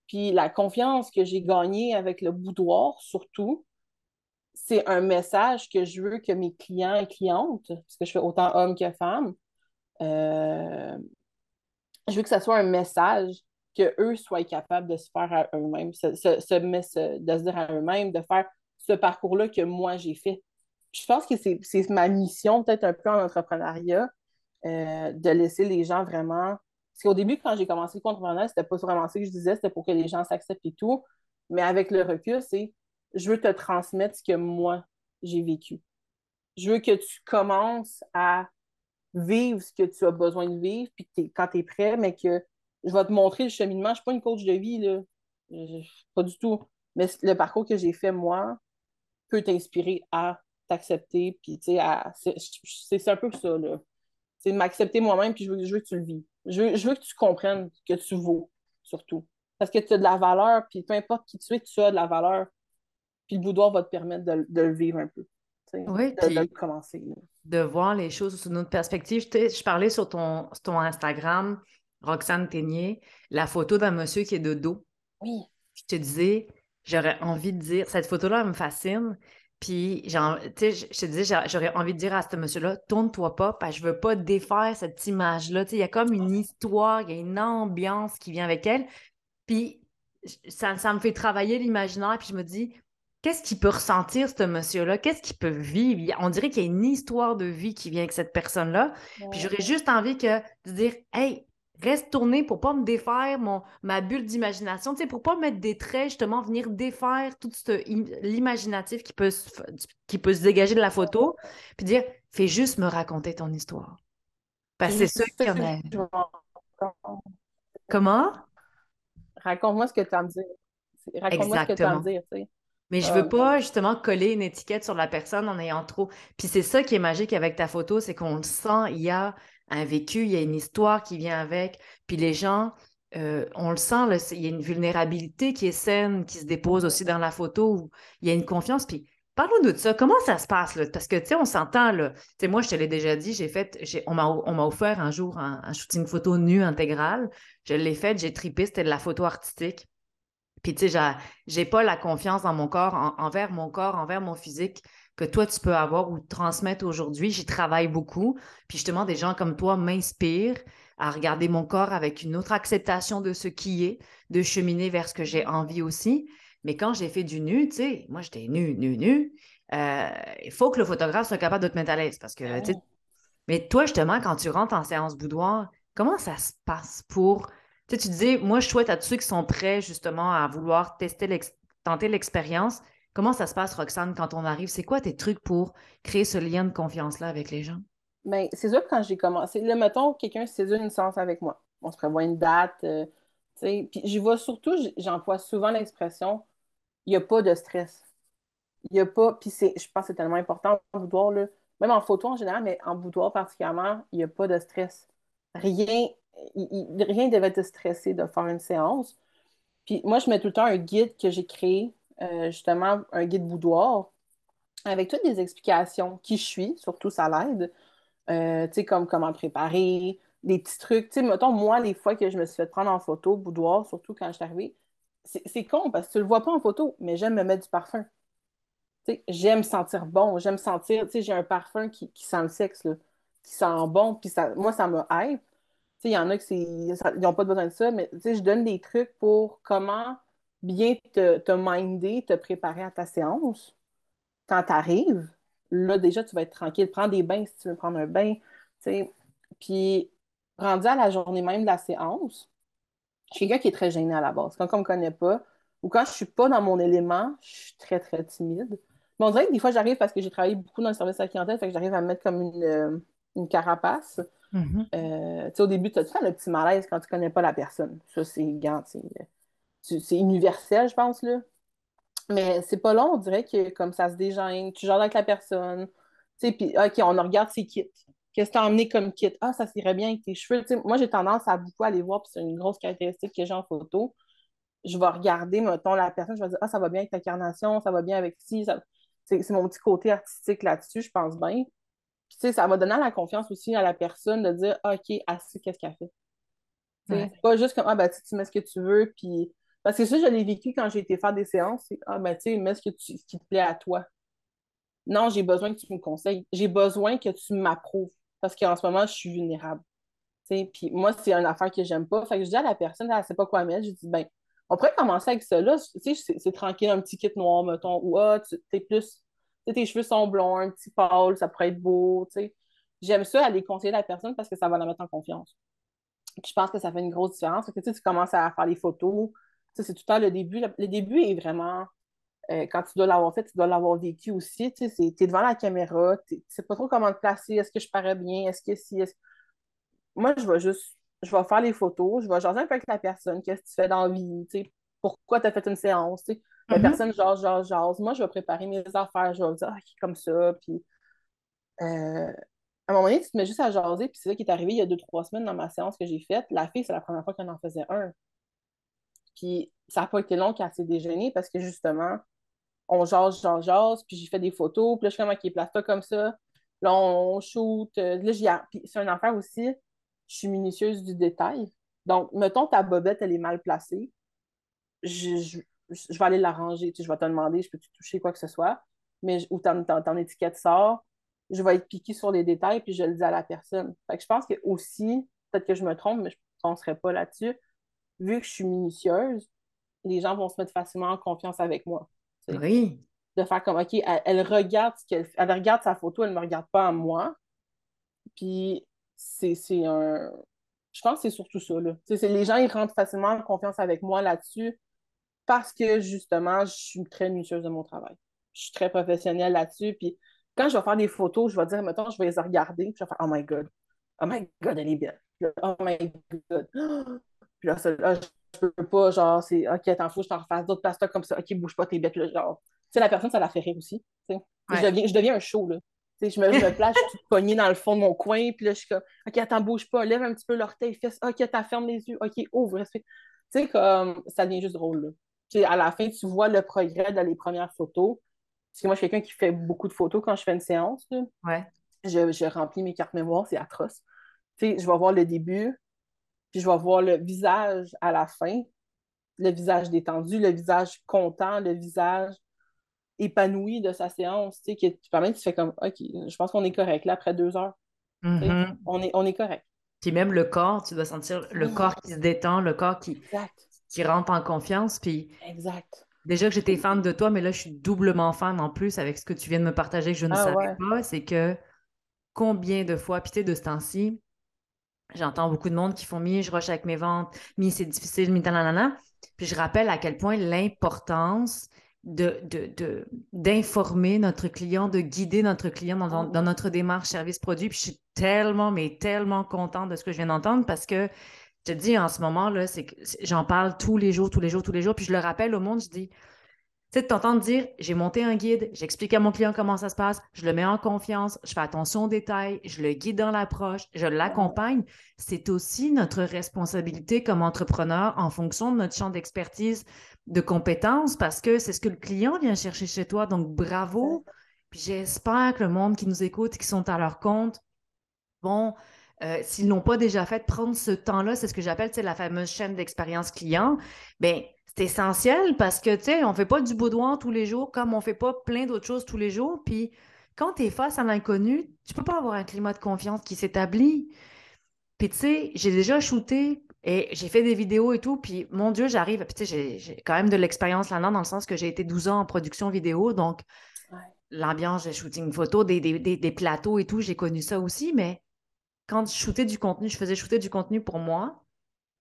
Puis la confiance que j'ai gagnée avec le boudoir, surtout, c'est un message que je veux que mes clients et clientes, parce que je fais autant hommes que femmes, euh, je veux que ce soit un message qu'eux soient capables de se faire à eux-mêmes, de se dire à eux-mêmes, de faire ce parcours-là que moi j'ai fait. Je pense que c'est ma mission, peut-être un peu en entrepreneuriat, euh, de laisser les gens vraiment. Parce qu'au début, quand j'ai commencé le compte c'était pas vraiment ça que je disais, c'était pour que les gens s'acceptent et tout. Mais avec le recul, c'est je veux te transmettre ce que moi j'ai vécu. Je veux que tu commences à vivre ce que tu as besoin de vivre, puis quand tu es prêt, mais que je vais te montrer le cheminement. Je ne suis pas une coach de vie, là. pas du tout. Mais le parcours que j'ai fait, moi, peut t'inspirer à t'accepter. Puis, tu sais, c'est un peu ça, là. C'est m'accepter moi-même, puis je veux, je veux que tu le vis. Je veux, je veux que tu comprennes que tu vaux, surtout. Parce que tu as de la valeur, puis peu importe qui tu es, tu as de la valeur. Puis le boudoir va te permettre de, de le vivre un peu. Oui, de, de, commencer. De voir les choses sous notre perspective. Je, je parlais sur ton, sur ton Instagram, Roxane Ténier, la photo d'un monsieur qui est de dos. Oui. Je te disais, j'aurais envie de dire, cette photo-là, me fascine. Puis, je te disais, j'aurais envie de dire à ce monsieur-là, tourne-toi pas, parce que je veux pas défaire cette image-là. Il y a comme une histoire, il y a une ambiance qui vient avec elle. Puis, ça, ça me fait travailler l'imaginaire, puis je me dis, qu'est-ce qu'il peut ressentir, ce monsieur-là? Qu'est-ce qu'il peut vivre? On dirait qu'il y a une histoire de vie qui vient avec cette personne-là. Puis, j'aurais juste envie que, de dire, hey, reste tourné pour pas me défaire mon, ma bulle d'imagination, tu sais, pour pas mettre des traits, justement, venir défaire tout l'imaginatif qui peut, se, qui peut se dégager de la photo, puis dire, fais juste me raconter ton histoire. Parce que c'est ça qui en a. Comment? Raconte-moi ce que tu as à me dire. Raconte-moi ce que tu as à me dire, tu sais. Mais je veux pas justement coller une étiquette sur la personne en ayant trop. Puis c'est ça qui est magique avec ta photo, c'est qu'on le sent, il y a un vécu, il y a une histoire qui vient avec. Puis les gens, euh, on le sent, il y a une vulnérabilité qui est saine, qui se dépose aussi dans la photo, où il y a une confiance. Puis parle-nous de ça. Comment ça se passe? Là? Parce que, tu sais, on s'entend, là. Tu sais, moi, je te l'ai déjà dit, j'ai fait, on m'a offert un jour un, shooting photo nu intégral. Je l'ai fait, j'ai tripé, c'était de la photo artistique. Puis, tu sais, j'ai pas la confiance dans mon corps, envers mon corps, envers mon physique que toi, tu peux avoir ou transmettre aujourd'hui. J'y travaille beaucoup. Puis, justement, des gens comme toi m'inspirent à regarder mon corps avec une autre acceptation de ce qui est, de cheminer vers ce que j'ai envie aussi. Mais quand j'ai fait du nu, tu sais, moi, j'étais nu, nu, nu. Euh, il faut que le photographe soit capable de te mettre à l'aise parce que, tu sais, mais toi, justement, quand tu rentres en séance boudoir, comment ça se passe pour tu, sais, tu disais, moi, je souhaite à tous ceux qui sont prêts justement à vouloir tester tenter l'expérience. Comment ça se passe, Roxane, quand on arrive? C'est quoi tes trucs pour créer ce lien de confiance-là avec les gens? Bien, c'est sûr que quand j'ai commencé, là, mettons, quelqu'un saisit une séance avec moi. On se prévoit une date, euh, tu sais. Puis j'y vois surtout, j'emploie souvent l'expression il n'y a pas de stress. Il n'y a pas, puis je pense que c'est tellement important en boudoir, là, même en photo en général, mais en boudoir particulièrement, il n'y a pas de stress. Rien, rien devait te stresser de faire une séance. Puis moi, je mets tout le temps un guide que j'ai créé, euh, justement, un guide boudoir, avec toutes les explications qui je suis, surtout ça l'aide. Euh, tu sais, comme comment préparer, des petits trucs. Tu sais, mettons, moi, les fois que je me suis fait prendre en photo, boudoir, surtout quand je suis arrivée, c'est con parce que tu le vois pas en photo, mais j'aime me mettre du parfum. Tu sais, j'aime sentir bon, j'aime sentir, tu sais, j'ai un parfum qui, sent le sexe, là, qui sent bon, puis ça, moi, ça me hype il y en a qui n'ont pas besoin de ça, mais je donne des trucs pour comment bien te, te minder, te préparer à ta séance. Quand tu arrives, là, déjà, tu vas être tranquille. Prends des bains si tu veux prendre un bain. Puis, rendu à la journée même de la séance, je suis quelqu'un qui est très gêné à la base. Quand on ne me connaît pas, ou quand je ne suis pas dans mon élément, je suis très, très timide. Mais on dirait que des fois, j'arrive parce que j'ai travaillé beaucoup dans le service à la clientèle, fait que j'arrive à me mettre comme une, euh, une carapace. Mm-hmm. Euh, au début, tu as le petit malaise quand tu ne connais pas la personne? Ça, c'est c'est universel, je pense. Là. Mais c'est pas long, on dirait que comme ça se dégêne, tu joues avec la personne. Puis, OK, on regarde ses kits. Qu'est-ce que tu as emmené comme kit? Ah, ça irait bien avec tes cheveux. moi, j'ai tendance à beaucoup aller voir, puis c'est une grosse caractéristique que j'ai en photo. Je vais regarder, mettons, la personne, je vais dire, ah, ça va bien avec ta carnation, ça va bien avec ci. C'est mon petit côté artistique là-dessus, je pense bien ça va donner la confiance aussi à la personne de dire, ah, OK, sait qu'est-ce qu'elle fait. C'est pas juste comme, ah, ben, tu mets ce que tu veux, puis. Parce que ça, je l'ai vécu quand j'ai été faire des séances, c'est, ah, ben, tu sais, mets ce, qui te plaît à toi. Non, j'ai besoin que tu me conseilles. J'ai besoin que tu m'approuves. Parce qu'en ce moment, je suis vulnérable. Puis moi, c'est une affaire que j'aime pas. Fait que je dis à la personne, elle sait pas quoi mettre. Je dis, ben, on pourrait commencer avec ça. Là, c'est tranquille, un petit kit noir, mettons, ou ah, tu es plus tes cheveux sont blonds, un petit pâle, ça pourrait être beau. J'aime ça aller conseiller la personne parce que ça va la mettre en confiance. je pense que ça fait une grosse différence. Parce que tu commences à faire les photos. C'est tout le temps le début. Le, début est vraiment. Euh, quand tu dois l'avoir fait, tu dois l'avoir vécu aussi. Tu es devant la caméra, tu sais pas trop comment te placer. Est-ce que je parais bien? Est-ce que si. Moi, je vais juste. Je vais faire les photos, je vais jaser un peu avec la personne. Qu'est-ce que tu fais dans la vie? Pourquoi tu as fait une séance? La mm-hmm. personne jase, jase, jase. Moi, je vais préparer mes affaires. Je vais dire, ah, comme ça. Puis, euh, à un moment donné, tu te mets juste à jaser. Puis, c'est ça qui est arrivé il y a deux, trois semaines dans ma séance que j'ai faite. La fille, c'est la première fois qu'elle en faisait un. Puis, ça n'a pas été long qu'elle s'est déjeunée parce que justement, on jase, jase, jase. Puis, j'ai fait des photos. Puis là, je suis comme, OK, place comme ça. Là, on shoot. Euh, là, j'y Puis, c'est une affaire aussi. Je suis minutieuse du détail. Donc, mettons, ta bobette, elle est mal placée. je, vais aller l'arranger. Tu je vais te demander, je peux-tu toucher quoi que ce soit, mais où ton, étiquette sort, je vais être piqué sur les détails, puis je le dis à la personne. Fait que je pense que aussi, peut-être que je me trompe, mais je ne penserai pas là-dessus. Vu que je suis minutieuse, les gens vont se mettre facilement en confiance avec moi. Oui. De faire comme, OK, elle, regarde ce qu'elle Elle regarde sa photo, elle ne me regarde pas à moi. Puis c'est un. Je pense que c'est surtout ça. Là. Les gens, ils rentrent facilement en confiance avec moi là-dessus parce que justement, je suis très minutieuse de mon travail. Je suis très professionnelle là-dessus. Puis quand je vais faire des photos, je vais dire, mettons, je vais les regarder, puis je vais faire, oh my God, oh my God, elle est belle. oh my God. Puis là, là, je peux pas, genre, c'est, OK, t'en fous, je t'en refasse d'autres pastas comme ça. OK, bouge pas, t'es bête, là, genre. sais, la personne, ça la fait rire aussi. Je, deviens, je deviens un show, là. je me, je me place, je suis pognée dans le fond de mon coin, puis là, je suis comme, OK, attends, bouge pas, lève un petit peu l'orteil, fesse, OK, t'as ferme les yeux, OK, ouvre, Tu sais, comme, ça devient juste drôle, là. à la fin, tu vois le progrès dans les premières photos. Parce que moi, je suis quelqu'un qui fait beaucoup de photos quand je fais une séance. Là. Ouais. Je, je, remplis mes cartes mémoire, c'est atroce. Tu sais, je vais voir le début, puis je vais voir le visage à la fin, le visage détendu, le visage content, le visage épanoui de sa séance, tu sais, qui permet, tu fais comme, OK, je pense qu'on est correct, là, après deux heures. Mm-hmm. on, est, on est correct. Puis même le corps, tu dois sentir le corps qui se détend, le corps qui, qui rentre en confiance. Puis exact. Déjà que j'étais fan de toi, mais là, je suis doublement fan en plus avec ce que tu viens de me partager que je ne ah savais pas. C'est que combien de fois, puis tu sais, de ce temps-ci, j'entends beaucoup de monde qui font mi, je rush avec mes ventes, mi, c'est difficile, mi, nanana. Puis je rappelle à quel point l'importance de, d'informer notre client, de guider notre client dans, dans notre démarche service-produit. Puis je suis tellement, mais tellement contente de ce que je viens d'entendre parce que je te dis en ce moment, là, c'est que j'en parle tous les jours, tous les jours, tous les jours. Puis je le rappelle au monde, je dis, tu sais, de t'entendre dire, j'ai monté un guide, j'explique à mon client comment ça se passe, je le mets en confiance, je fais attention aux détails, je le guide dans l'approche, je l'accompagne. C'est aussi notre responsabilité comme entrepreneur en fonction de notre champ d'expertise, de compétences, parce que c'est ce que le client vient chercher chez toi. Donc, bravo. Puis j'espère que le monde qui nous écoute, qui sont à leur compte, vont, euh, s'ils n'ont pas déjà fait, prendre ce temps-là, c'est ce que j'appelle la fameuse chaîne d'expérience client. Bien, c'est essentiel parce que, tu sais, on fait pas du boudoir tous les jours comme on fait pas plein d'autres choses tous les jours. Puis quand tu es face à l'inconnu, tu peux pas avoir un climat de confiance qui s'établit. Puis, tu sais, j'ai déjà shooté et j'ai fait des vidéos et tout. Puis, mon Dieu, j'arrive. Puis, tu sais, j'ai quand même de l'expérience là-dedans dans le sens que j'ai été 12 ans en production vidéo. Donc, l'ambiance de shooting photo, des, des, plateaux et tout, j'ai connu ça aussi. Mais quand je shootais du contenu, je faisais shooter du contenu pour moi.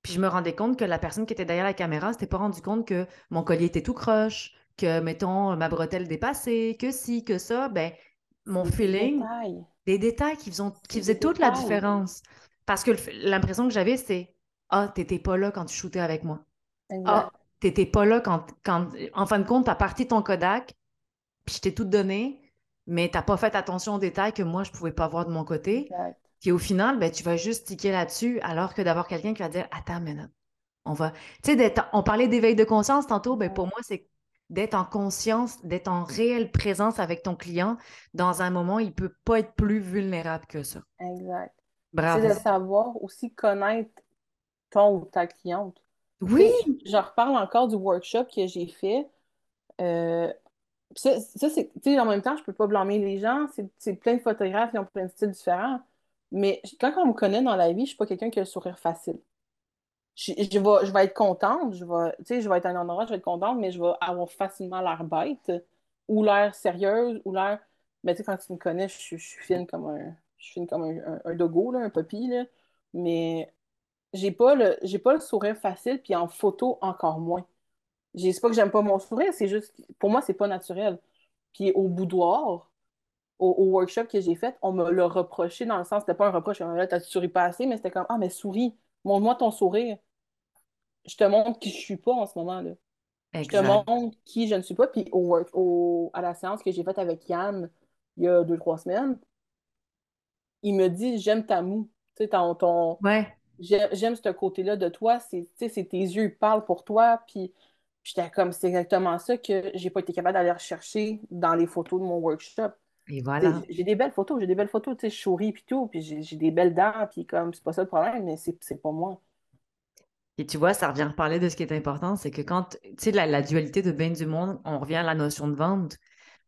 Puis je me rendais compte que la personne qui était derrière la caméra s'était pas rendu compte que mon collier était tout croche, que, mettons, ma bretelle dépassée, que si, que ça. Ben, mon feeling, des détails qui, qui faisaient toute la différence. Parce que l'impression que j'avais, c'est Ah, t'étais pas là quand tu shootais avec moi. Ah, t'étais pas là quand, quand, en fin de compte, t'as parti ton Kodak, puis je t'ai tout donné, mais t'as pas fait attention aux détails que moi, je pouvais pas voir de mon côté. Puis au final, ben, tu vas juste tiquer là-dessus, alors que d'avoir quelqu'un qui va dire Attends, mais on va. Tu sais, on parlait d'éveil de conscience tantôt, ben, pour moi, c'est d'être en conscience, d'être en réelle présence avec ton client dans un moment, il ne peut pas être plus vulnérable que ça. Exact. Bravo. C'est de savoir aussi connaître ton ou ta cliente. Oui. je reparle encore du workshop que j'ai fait. Euh, ça, c'est, tu sais, en même temps, je ne peux pas blâmer les gens. C'est plein de photographes qui ont plein de styles différents. Mais quand on me connaît dans la vie, je ne suis pas quelqu'un qui a le sourire facile. Je, je, vais, je vais être contente, je vais, je vais être à un endroit, je vais être contente, mais je vais avoir facilement l'air bête, ou l'air sérieuse, ou l'air. Mais tu sais, quand tu me connais, je, suis fine comme un. Je suis comme un, un, dogo, là, un puppy, là. Mais j'ai pas pas le sourire facile, puis en photo encore moins. C'est pas que j'aime pas mon sourire, c'est juste pour moi, c'est pas naturel. Puis au boudoir, au, workshop que j'ai fait, on me l'a reproché dans le sens, c'était pas un reproche, là, t'as souris pas assez, mais c'était comme, ah, mais souris, montre-moi ton sourire. Je te montre qui je suis pas en ce moment-là. Je te montre qui je ne suis pas. Puis au, work, au, à la séance que j'ai faite avec Yann il y a deux, trois semaines, il me dit, j'aime ta moue. Tu sais, ton, ton... Ouais. J'aime ce côté-là de toi, c'est tes yeux, ils parlent pour toi, puis j'étais comme, c'est exactement ça que j'ai pas été capable d'aller rechercher dans les photos de mon workshop. Et voilà. J'ai des belles photos, j'ai des belles photos, tu sais, je souris puis tout, puis j'ai des belles dents, puis comme, c'est pas ça le problème, mais c'est pas moi. Et tu vois, ça revient à parler de ce qui est important, c'est que quand, tu sais, la, dualité de bien du monde, on revient à la notion de vente,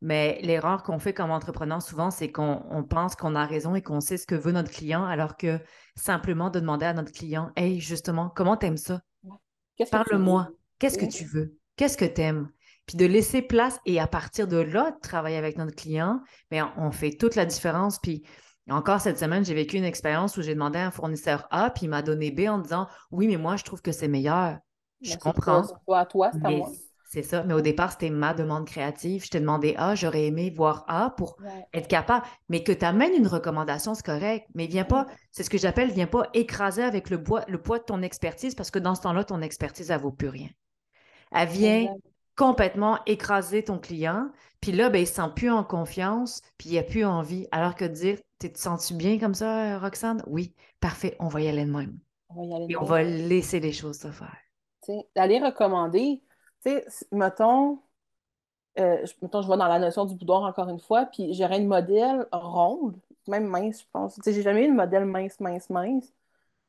mais l'erreur qu'on fait comme entrepreneur souvent, c'est qu'on pense qu'on a raison et qu'on sait ce que veut notre client, alors que simplement de demander à notre client, hey, justement, comment t'aimes ça? Parle-moi, qu'est-ce que tu veux? Qu'est-ce que t'aimes? Puis de laisser place et à partir de là, de travailler avec notre client, mais on, fait toute la différence. Puis encore cette semaine, j'ai vécu une expérience où j'ai demandé à un fournisseur A, puis il m'a donné B en disant Oui, mais moi, je trouve que c'est meilleur. Je comprends. Toi, toi, c'est à moi. C'est ça. Mais au départ, c'était ma demande créative. Je t'ai demandé A, j'aurais aimé voir A pour être capable. Mais que tu amènes une recommandation, c'est correct. Mais viens pas, c'est ce que j'appelle, viens pas écraser avec le, poids, le poids de ton expertise parce que dans ce temps-là, ton expertise, elle vaut plus rien. Elle vient complètement écraser ton client. Puis là, ben, il ne se sent plus en confiance, puis il n'a plus envie. Alors que de dire, te sens-tu bien comme ça, Roxane? Oui, parfait, on va y aller de même. On va y aller de Et on va laisser les choses se faire. D'aller recommander, tu sais, mettons, euh, mettons, je vais dans la notion du boudoir encore une fois, puis j'aurais une modèle ronde, même mince, je pense. Tu sais, j'ai jamais eu une modèle mince, mince, mince.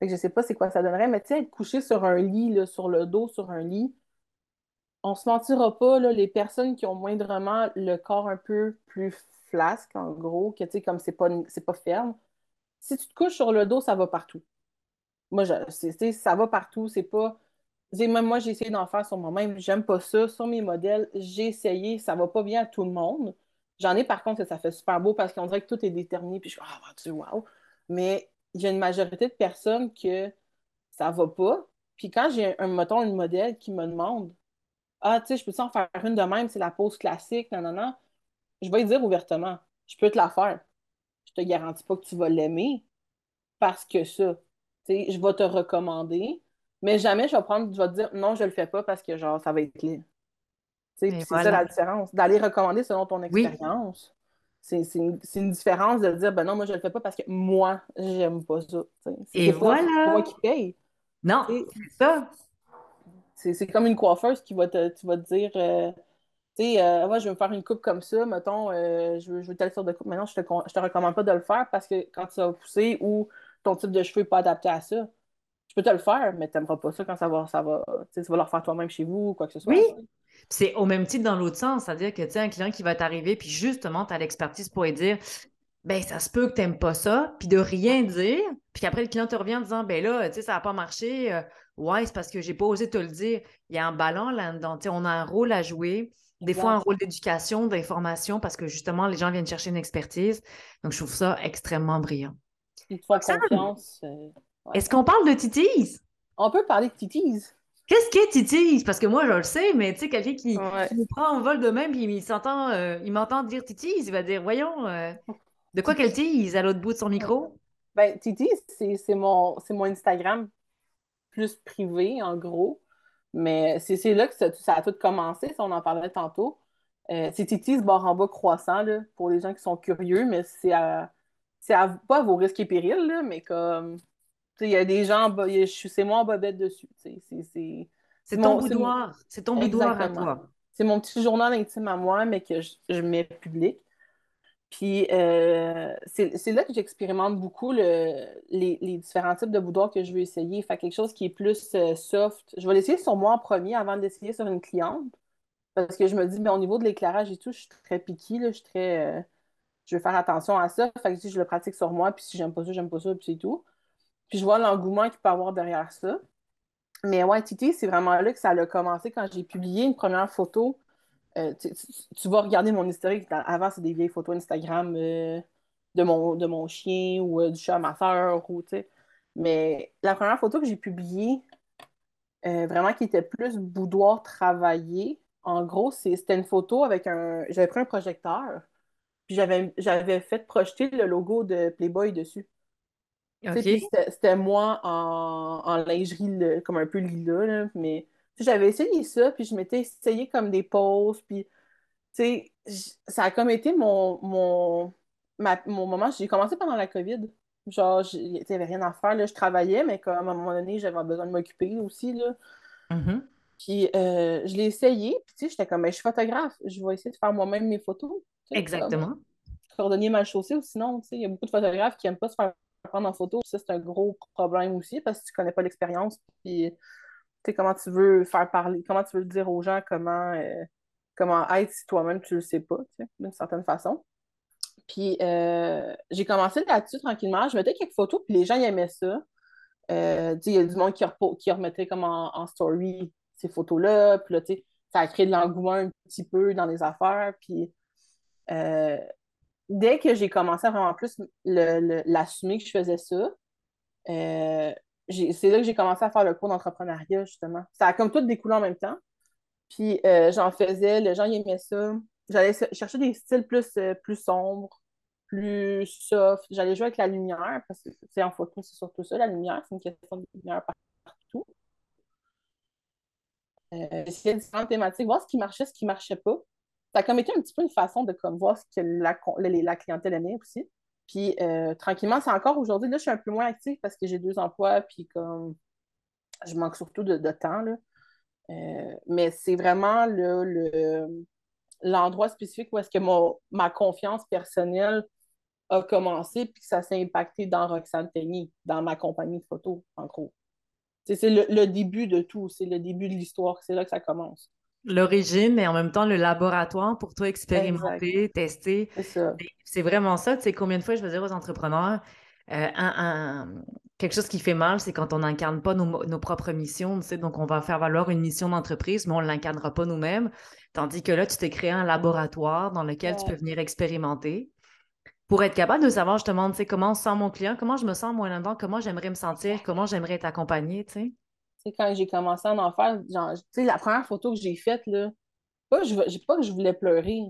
Fait que je sais pas c'est quoi ça donnerait, mais tu sais, être couché sur un lit, là, sur le dos, sur un lit, on se mentira pas, là, les personnes qui ont moindrement le corps un peu plus flasque, en gros, que tu sais, comme c'est pas, c'est pas ferme, si tu te couches sur le dos, ça va partout. Moi, je, ça va partout, c'est pas. Même moi, j'ai essayé d'en faire sur moi-même. J'aime pas ça. Sur mes modèles, j'ai essayé. Ça va pas bien à tout le monde. J'en ai par contre que ça fait super beau parce qu'on dirait que tout est déterminé. Puis je suis ah, tu wow. Mais a une majorité de personnes que ça va pas. Puis quand j'ai un, mettons, une modèle qui me demande ah, tu sais, je peux en faire une de même, c'est la pose classique, non, non, non. Je vais dire ouvertement, je peux te la faire. Je te garantis pas que tu vas l'aimer parce que ça. Tu sais, je vais te recommander, mais jamais je vais prendre, je vais te dire non, je le fais pas parce que genre, ça va être clean. C'est ça la différence. D'aller recommander selon ton expérience. C'est une, une, différence de dire ben non, moi je le fais pas parce que moi, j'aime pas ça. Et voilà. moi qui paye. Non, c'est ça. C'est comme une coiffeuse qui va te, tu vas te dire euh, tu sais, euh, moi, je vais me faire une coupe comme ça, mettons, euh, je, veux, je veux telle sorte de coupe. Maintenant, je te, je te recommande pas de le faire parce que quand tu vas pousser ou ton type de cheveux n'est pas adapté à ça, je peux te le faire, mais tu n'aimeras pas ça quand ça va, ça va tu vas le refaire toi-même chez vous ou quoi que ce soit. Oui. C'est au même titre dans l'autre sens, c'est-à-dire que tu sais, un client qui va t'arriver, puis justement, tu as l'expertise pour lui dire ben ça se peut que tu n'aimes pas ça, puis de rien dire, puis qu'après le client te revient en disant ben là, tu sais, ça n'a pas marché, Ouais, c'est parce que j'ai pas osé te le dire. Il y a un ballon là-dedans. on a un rôle à jouer. Des fois, un rôle d'éducation, d'information, parce que justement, les gens viennent chercher une expertise. Donc, je trouve ça extrêmement brillant. confiance. Euh, Est-ce qu'on parle de titis? On peut parler de titis. Qu'est-ce qu'est titis? Parce que moi, je le sais, mais tu sais, quelqu'un qui, me prend en vol de même, puis il s'entend, euh, il m'entend dire titis, il va dire, voyons, euh, de quoi qu'elle tease à l'autre bout de son micro? Ben, titis, c'est mon, mon Instagram plus privé, en gros. Mais c'est là que ça, a tout commencé, on en parlait tantôt. Euh, c'est Titi's barre en bas croissant, là, pour les gens qui sont curieux, mais c'est à, à, pas à vos risques et périls, là, mais comme, il y a des gens, c'est moi en bobette dessus, c'est ton boudoir, c'est ton boudoir à toi. C'est mon petit journal intime à moi, mais que je, je mets public. Puis euh, c'est là que j'expérimente beaucoup les, différents types de boudoirs que je veux essayer. Fait quelque chose qui est plus euh, soft. Je vais l'essayer sur moi en premier avant d'essayer sur une cliente. Parce que je me dis, mais au niveau de l'éclairage et tout, je suis très piquée, je suis très. Euh, je veux faire attention à ça. Fait que je le pratique sur moi, puis si j'aime pas ça, j'aime pas ça, puis c'est tout. Puis je vois l'engouement qu'il peut avoir derrière ça. Mais ouais, Titi, c'est vraiment là que ça a commencé quand j'ai publié une première photo euh, tu, vas regarder mon historique. Avant, c'est des vieilles photos Instagram euh, de, mon, de mon chien ou euh, du chat à ma soeur. Ou, Mais la première photo que j'ai publiée, vraiment qui était plus boudoir travaillé, en gros, c'était une photo avec un. J'avais pris un projecteur, puis j'avais fait projeter le logo de Playboy dessus. C'était moi en, en lingerie comme un peu lilas, mais j'avais essayé ça, puis je m'étais essayé comme des pauses, puis, tu sais, ça a comme été mon, mon, mon moment. J'ai commencé pendant la COVID. Genre, il n'y avait rien à faire, là. Je travaillais, mais comme à un moment donné, j'avais besoin de m'occuper aussi, là. Mm-hmm. Puis, euh, je l'ai essayé, puis, tu sais, j'étais comme, ben, je suis photographe, je vais essayer de faire moi-même mes photos. Exactement. Coordonner mal chaussée, ou sinon, tu sais, il y a beaucoup de photographes qui n'aiment pas se faire prendre en photo. Ça, c'est un gros problème aussi, parce que tu connais pas l'expérience, puis comment tu veux faire parler, comment tu veux dire aux gens comment, euh, comment être si toi-même tu le sais pas, d'une certaine façon. Puis euh, j'ai commencé là-dessus tranquillement. Je mettais quelques photos, puis les gens aimaient ça. Euh, il y a du monde qui, qui remettait comme en, story ces photos-là. Puis là, ça a créé de l'engouement un petit peu dans les affaires. Puis dès que j'ai commencé à vraiment plus l'assumer que je faisais ça, c'est là que j'ai commencé à faire le cours d'entrepreneuriat, justement. Ça a comme tout découlé en même temps. Puis euh, j'en faisais, les gens ils aimaient ça. J'allais chercher des styles plus, euh, plus sombres, plus soft. J'allais jouer avec la lumière, parce que c'est en photo, c'est surtout ça, la lumière, c'est une question de lumière partout. Euh, J'essayais différentes thématiques, voir ce qui marchait, ce qui ne marchait pas. Ça a comme été un petit peu une façon de comme, voir ce que la, la clientèle aimait aussi. Puis euh, tranquillement, c'est encore aujourd'hui, là, je suis un peu moins active parce que j'ai deux emplois, puis comme je manque surtout de, temps. Là. Euh, mais c'est vraiment le, l'endroit spécifique où est-ce que ma confiance personnelle a commencé, puis que ça s'est impacté dans Roxane Tegny, dans ma compagnie de photos, en gros. C'est le, début de tout, c'est le début de l'histoire, c'est là que ça commence. L'origine, mais en même temps le laboratoire pour toi expérimenter, tester. C'est vraiment ça. Tu sais, combien de fois je veux dire aux entrepreneurs, euh, quelque chose qui fait mal, c'est quand on n'incarne pas nos, propres missions. Tu sais, donc, on va faire valoir une mission d'entreprise, mais on ne l'incarnera pas nous-mêmes. Tandis que là, tu t'es créé un laboratoire dans lequel tu peux venir expérimenter pour être capable de savoir justement, tu sais, comment se sent mon client, comment je me sens moi là-dedans, comment j'aimerais me sentir, comment j'aimerais être accompagnée, tu sais. C'est quand j'ai commencé à en faire, genre, tu sais, la première photo que j'ai faite, là, pas, je, pas que je voulais pleurer,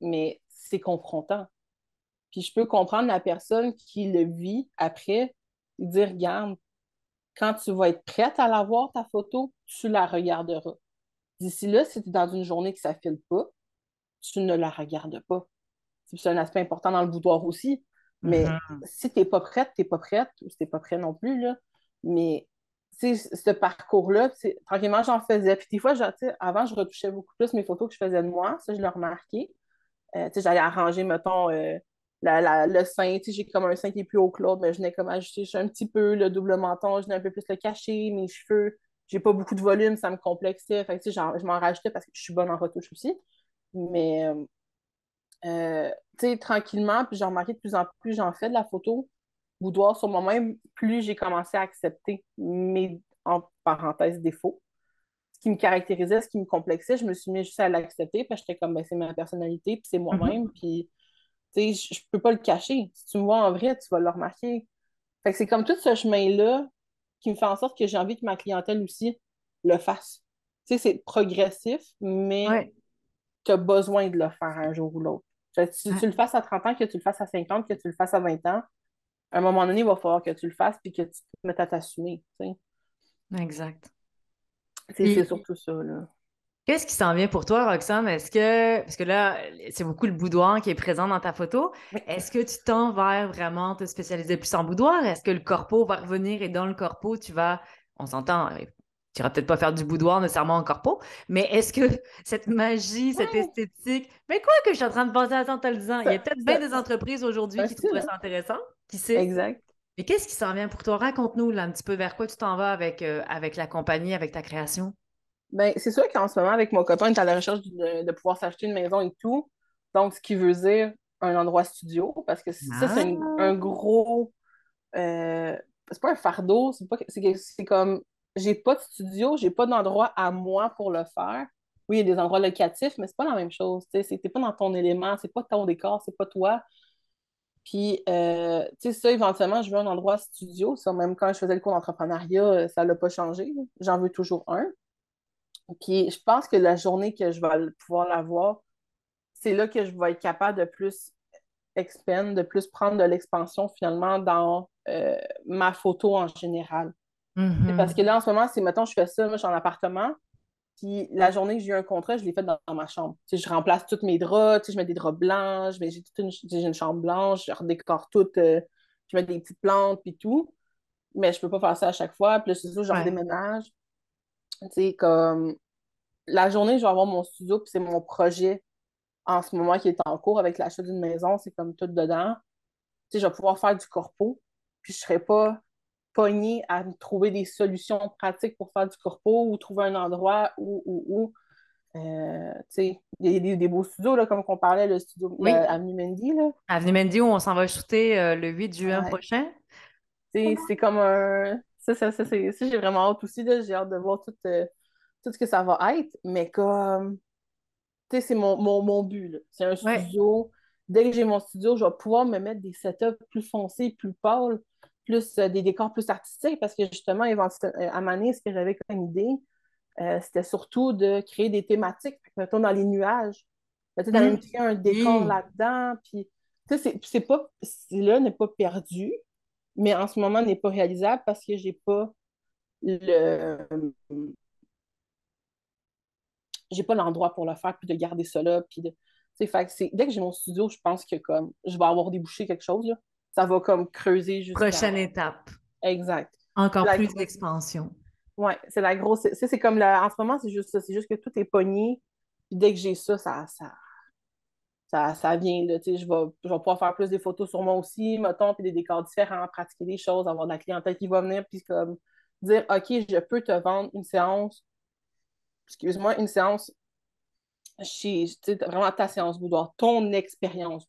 mais c'est confrontant. Puis je peux comprendre la personne qui le vit après et dire, regarde, quand tu vas être prête à la voir, ta photo, tu la regarderas. D'ici là, si tu es dans une journée que ça ne file pas, tu ne la regardes pas c'est un aspect important dans le boudoir aussi. Mais mm-hmm. si tu n'es pas prête, tu n'es pas prête, ou si tu n'es pas prêt non plus, là. Mais ce parcours-là, tranquillement, j'en faisais. Puis des fois, avant, je retouchais beaucoup plus mes photos que je faisais de moi. Ça, je l'ai remarqué. Euh, j'allais arranger, mettons, euh, le sein. J'ai comme un sein qui est plus haut que l'autre, mais je n'ai comme ajusté un petit peu le double menton, je n'ai un peu plus le caché, mes cheveux. J'ai pas beaucoup de volume, ça me complexait. Fait je m'en rajoutais parce que je suis bonne en retouche aussi. Mais euh, euh, tu sais, tranquillement, puis j'ai remarqué de plus en plus j'en fais de la photo boudoir sur moi-même, plus j'ai commencé à accepter mes, en parenthèse, défauts. Ce qui me caractérisait, ce qui me complexait, je me suis mis juste à l'accepter, parce que j'étais comme, ben, c'est ma personnalité, puis c'est moi-même, mm-hmm. puis, tu sais, je peux pas le cacher. Si tu me vois en vrai, tu vas le remarquer. Fait que c'est comme tout ce chemin-là qui me fait en sorte que j'ai envie que ma clientèle aussi le fasse. Tu sais, c'est progressif, mais tu as besoin de le faire un jour ou l'autre. Si tu le fasses à 30 ans, que tu le fasses à 50, que tu le fasses à 20 ans, à un moment donné, il va falloir que tu le fasses puis que tu te mettes à t'assumer. Exact. C'est surtout ça. Là. Qu'est-ce qui s'en vient pour toi, Roxane? Est-ce que, parce que là, c'est beaucoup le boudoir qui est présent dans ta photo. Est-ce que tu tends vers vraiment te spécialiser plus en boudoir? Est-ce que le corpo va revenir et dans le corpo, tu vas, on s'entend, tu iras peut-être pas faire du boudoir nécessairement en corpo, mais est-ce que cette magie, cette esthétique, mais quoi que je suis en train de penser à ça en te le disant, il y a peut-être bien des entreprises aujourd'hui qui trouveraient ça intéressant, qui sait? Exact. Mais qu'est-ce qui s'en vient pour toi? Raconte-nous là, un petit peu vers quoi tu t'en vas avec, euh, avec la compagnie, avec ta création. Bien, c'est sûr qu'en ce moment, avec mon copain, on est à la recherche de, pouvoir s'acheter une maison et tout. Donc, ce qui veut dire un endroit studio, parce que ça, c'est un, ah! gros. Euh, c'est pas un fardeau, c'est pas c'est comme j'ai pas de studio, j'ai pas d'endroit à moi pour le faire. Oui, il y a des endroits locatifs, mais c'est pas la même chose. Tu n'es pas dans ton élément, c'est pas ton décor, c'est pas toi. Puis, euh, tu sais, ça, éventuellement, je veux un endroit studio. Ça, même quand je faisais le cours d'entrepreneuriat, euh, ça l'a pas changé. J'en veux toujours un. Puis, je pense que la journée que je vais pouvoir l'avoir, c'est là que je vais être capable de plus expand, de plus prendre de l'expansion finalement dans euh, ma photo en général. Mm-hmm. Parce que là, en ce moment, c'est, mettons, je fais ça, moi, je suis en appartement, puis la journée que j'ai eu un contrat, je l'ai fait dans, ma chambre. je remplace tous mes draps, je mets des draps blancs, j'ai toute une, une, chambre blanche, je redécore tout, euh, je mets des petites plantes, puis tout. Mais je peux pas faire ça à chaque fois. Puis là, c'est ça, je déménage. Tu sais, comme la journée, je vais avoir mon studio, puis c'est mon projet en ce moment qui est en cours avec l'achat d'une maison, c'est comme tout dedans. Tu sais, je vais pouvoir faire du corpo, puis je serai pas pogner à trouver des solutions pratiques pour faire du corpo ou trouver un endroit où, où, où euh, il y a des, beaux studios, là, comme on parlait, le studio oui. Avenue Mendy. Là. Avenue Mendy, où on s'en va shooter euh, le 8 juin prochain. C'est comme un. Ça, ça, ça, j'ai vraiment hâte aussi. J'ai hâte de voir tout, euh, tout ce que ça va être. Mais comme. Tu sais, c'est mon, mon, mon, but. C'est un studio. Dès que j'ai mon studio, je vais pouvoir me mettre des setups plus foncés, plus pâles plus euh, des décors plus artistiques parce que justement, euh, à Mané, ce que j'avais comme idée, euh, c'était surtout de créer des thématiques, mettons dans les nuages, d'aller mmh. créer un décor là-dedans, puis c'est pas, là n'est pas perdu, mais en ce moment n'est pas réalisable parce que j'ai pas le j'ai pas l'endroit pour le faire, puis de garder ça là, puis de... Fait dès que j'ai mon studio, je pense que comme je vais avoir débouché quelque chose, là. Ça va comme creuser jusqu'à... Prochaine étape. Exact. Encore plus d'expansion. Oui, c'est la grosse. C'est comme la... en ce moment, c'est juste ça. C'est juste que tout est pogné. Puis dès que j'ai ça, ça, ça, ça, vient. Là, je, vais, je vais pouvoir faire plus des photos sur moi aussi, mettons, puis des décors différents, pratiquer des choses, avoir de la clientèle qui va venir, puis comme dire OK, je peux te vendre une séance, excuse-moi, une séance chez vraiment ta séance boudoir, ton expérience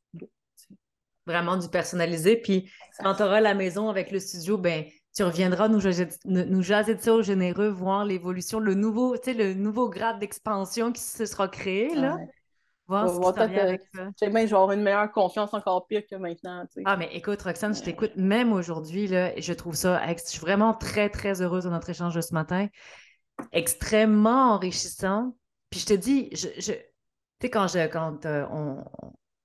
Vraiment du personnalisé. Puis quand tu auras la maison avec le studio, ben tu reviendras nous, nous jaser de ça au généreux, voir l'évolution, le nouveau, le nouveau grade d'expansion qui se sera créé, là. Voir ce qui avec ça. Je vais avoir une meilleure confiance encore pire que maintenant. Ah, mais écoute, Roxane, je t'écoute même aujourd'hui, là, je trouve ça, je suis vraiment très, très heureuse de notre échange de ce matin. Extrêmement enrichissant. Puis je te dis, je, tu sais, quand, je, quand euh, on,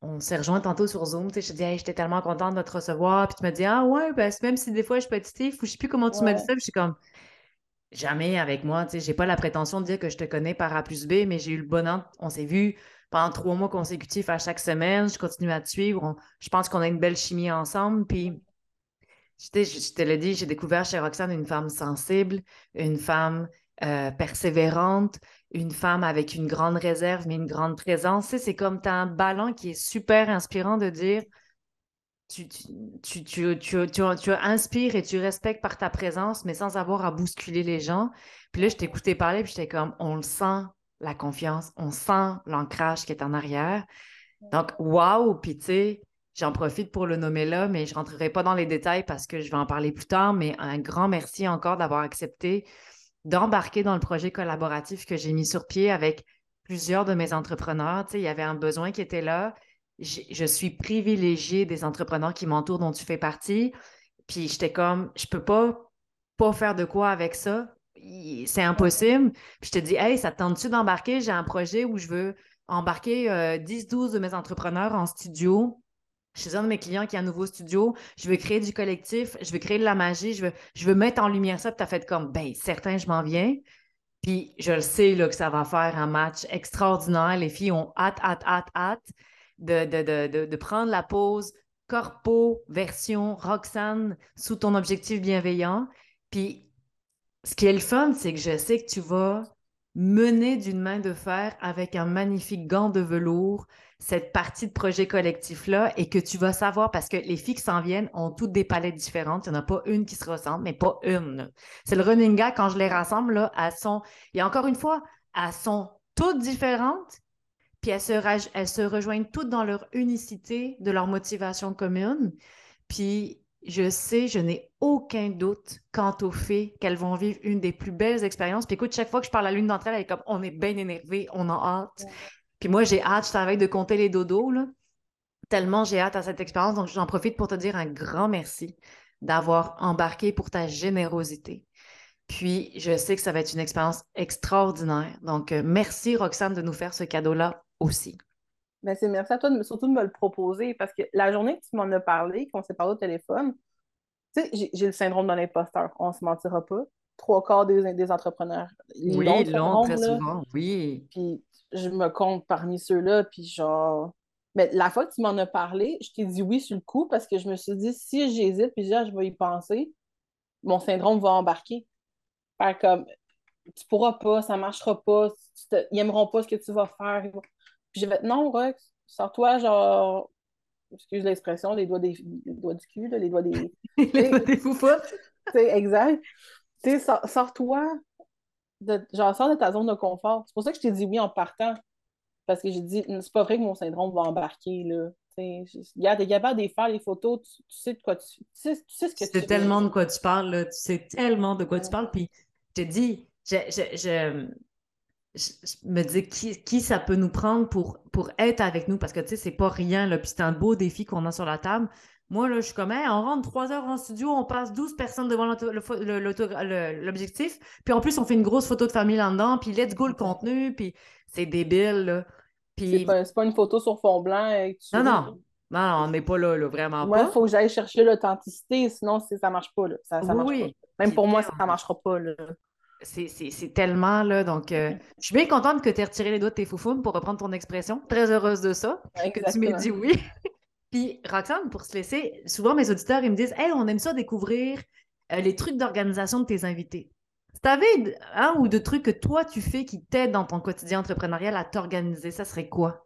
on s'est rejoint tantôt sur Zoom, tu sais, je te dis, hey, j'étais tellement contente de te recevoir. Puis tu me dis, ah ouais, ben, même si des fois je Steve, ou je sais plus comment tu m'as dit ça, puis je suis comme, jamais avec moi, tu sais, j'ai pas la prétention de dire que je te connais par A plus B, mais j'ai eu le bonheur, on s'est vu pendant trois mois consécutifs à chaque semaine, je continue à te suivre, je pense qu'on a une belle chimie ensemble, puis je, je te l'ai dit, j'ai découvert chez Roxane une femme sensible, une femme euh, persévérante, une femme avec une grande réserve, mais une grande présence. c'est comme tu as un ballon qui est super inspirant de dire tu, tu, tu, tu, inspires et tu respectes par ta présence, mais sans avoir à bousculer les gens. Puis là, je t'écoutais parler, puis j'étais comme, on le sent, la confiance, on sent l'ancrage qui est en arrière. Donc, waouh! Puis tu sais, j'en profite pour le nommer là, mais je ne rentrerai pas dans les détails parce que je vais en parler plus tard, mais un grand merci encore d'avoir accepté d'embarquer dans le projet collaboratif que j'ai mis sur pied avec plusieurs de mes entrepreneurs. Tu il y avait un besoin qui était là. Je suis privilégiée des entrepreneurs qui m'entourent, dont tu fais partie. Puis j'étais comme, je peux pas pas faire de quoi avec ça. C'est impossible. Puis je te dis, hey, ça te tente-tu d'embarquer? J'ai un projet où je veux embarquer 10-12 euh, de mes entrepreneurs en studio chez un de mes clients qui a un nouveau studio, je veux créer du collectif, je veux créer de la magie, je veux, je veux mettre en lumière ça, puis tu as fait comme, ben, certain, je m'en viens. Puis je le sais là, que ça va faire un match extraordinaire. Les filles ont hâte, hâte, hâte, hâte de, de, de prendre la pause corpo version Roxane sous ton objectif bienveillant. Puis ce qui est le fun, c'est que je sais que tu vas mener d'une main de fer avec un magnifique gant de velours cette partie de projet collectif-là et que tu vas savoir, parce que les filles qui s'en viennent ont toutes des palettes différentes. Il n'y en a pas une qui se ressemble, mais pas une. C'est le running gag, quand je les rassemble, là, elles sont, et encore une fois, elles sont toutes différentes, puis elles se, elles se rejoignent toutes dans leur unicité de leur motivation commune. Puis je sais, je n'ai aucun doute quant au fait qu'elles vont vivre une des plus belles expériences. Puis écoute, chaque fois que je parle à l'une d'entre elles, elle est comme on est bien énervé, on a hâte. Puis moi, j'ai hâte, je travaille de compter les dodos, là. Tellement j'ai hâte à cette expérience. Donc, j'en profite pour te dire un grand merci d'avoir embarqué pour ta générosité. Puis, je sais que ça va être une expérience extraordinaire. Donc, euh, merci, Roxane, de nous faire ce cadeau-là aussi. Merci, merci à toi de, surtout de me le proposer parce que la journée que tu m'en as parlé, qu'on s'est parlé au téléphone, tu sais, j'ai le syndrome de l'imposteur, on ne se mentira pas. Trois quarts des, des entrepreneurs. Oui, l'ont très souvent, oui. Puis je me compte parmi ceux-là, puis genre. Mais la fois que tu m'en as parlé, je t'ai dit oui sur le coup parce que je me suis dit, si j'hésite, puis déjà, je vais y penser, mon syndrome va embarquer. Faire comme, tu pourras pas, ça marchera pas, ils n'aimeront pas ce que tu vas faire. Puis je vais non, Rox, sors-toi, genre, excuse l'expression, les doigts, des, les doigts du cul, les doigts des. les doigts des foufous. C'est exact. Tu sais, sors-toi, de, genre, sors de ta zone de confort. C'est pour ça que je t'ai dit oui en partant. Parce que j'ai dit, c'est pas vrai que mon syndrome va embarquer, là. Regarde, t'es capable de faire les photos, tu, sais de quoi tu, tu, sais, tu sais ce que tu sais tellement de quoi tu parles, là. Tu sais tellement de quoi tu parles. Puis, je te dis, je, je, je, me dis qui, qui, ça peut nous prendre pour, pour être avec nous parce que tu sais, c'est pas rien, là. Puis c'est un beau défi qu'on a sur la table. Moi, là, je suis comme, on rentre trois heures en studio, on passe 12 personnes devant l'objectif, puis en plus, on fait une grosse photo de famille là-dedans, puis let's go le contenu, puis c'est débile, là. Puis... C'est pas, une photo sur fond blanc. non, non, non, on n'est pas là, là vraiment pas. il faut que j'aille chercher l'authenticité, sinon ça marche pas, là. Ça, ça marche pas. Même pour moi, ça ne marchera pas, là. C'est tellement là. Donc, euh, je suis bien contente que tu aies retiré les doigts de tes foufounes pour reprendre ton expression. Très heureuse de ça. Que tu m'aies dit oui. Puis, Roxane, pour se laisser, souvent mes auditeurs, ils me disent Hey, on aime ça découvrir euh, les trucs d'organisation de tes invités. Si tu avais un ou deux trucs que toi tu fais qui t'aident dans ton quotidien entrepreneurial à t'organiser, ça serait quoi?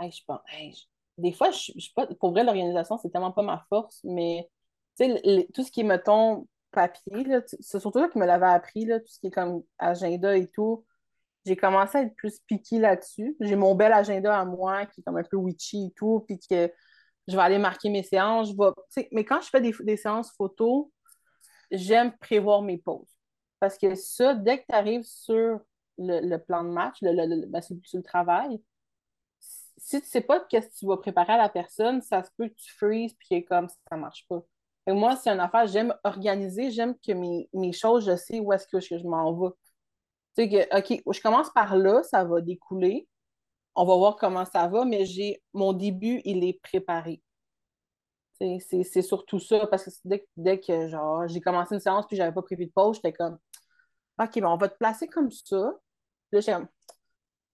je pense, des fois, je, je, pas, pour vrai, l'organisation, c'est tellement pas ma force, mais tout ce qui me tombe papier, c'est surtout là qui me l'avait appris, là, tout ce qui est comme agenda et tout. J'ai commencé à être plus piquée là-dessus. J'ai mon bel agenda à moi qui est comme un peu witchy et tout, puis que je vais aller marquer mes séances. Je mais quand je fais des, séances photo, j'aime prévoir mes pauses. Parce que ça, dès que tu arrives sur le, plan de match, le, le, ben, sur, le travail, si tu sais pas ce que tu vas préparer à la personne, ça se peut que tu freezes puis comme ça marche pas. Et moi, c'est une affaire, j'aime organiser, j'aime que mes, choses, je sais où est-ce que, je m'en vais. Tu sais que, OK, je commence par là, ça va découler. On va voir comment ça va, mais j'ai mon début, il est préparé. C'est surtout ça, parce que dès, dès que genre j'ai commencé une séance puis j'avais pas prévu de pause, j'étais comme OK, ben on va te placer comme ça.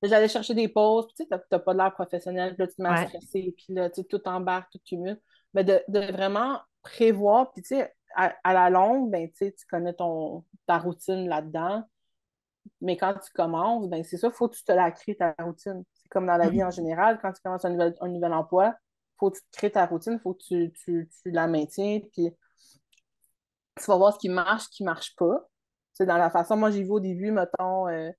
J'allais chercher des pauses, puis tu sais, t'as pas de l'air professionnel, puis là, tu te mets à stresser, puis là, tu sais, tout embarque, tout cumule. Mais de, de vraiment prévoir, puis tu sais, à, la longue, ben, tu connais ton, ta routine là-dedans. Mais quand tu commences, ben, c'est ça, il faut que tu te la crées, ta routine. C'est comme dans la vie en général, quand tu commences un nouvel, un nouvel emploi, il faut que tu te crées ta routine, il faut que tu, tu, tu, la maintiens, puis tu vas voir ce qui marche, ce qui ne marche pas. C'est dans la façon, moi, j'ai vu au début, mettons, euh,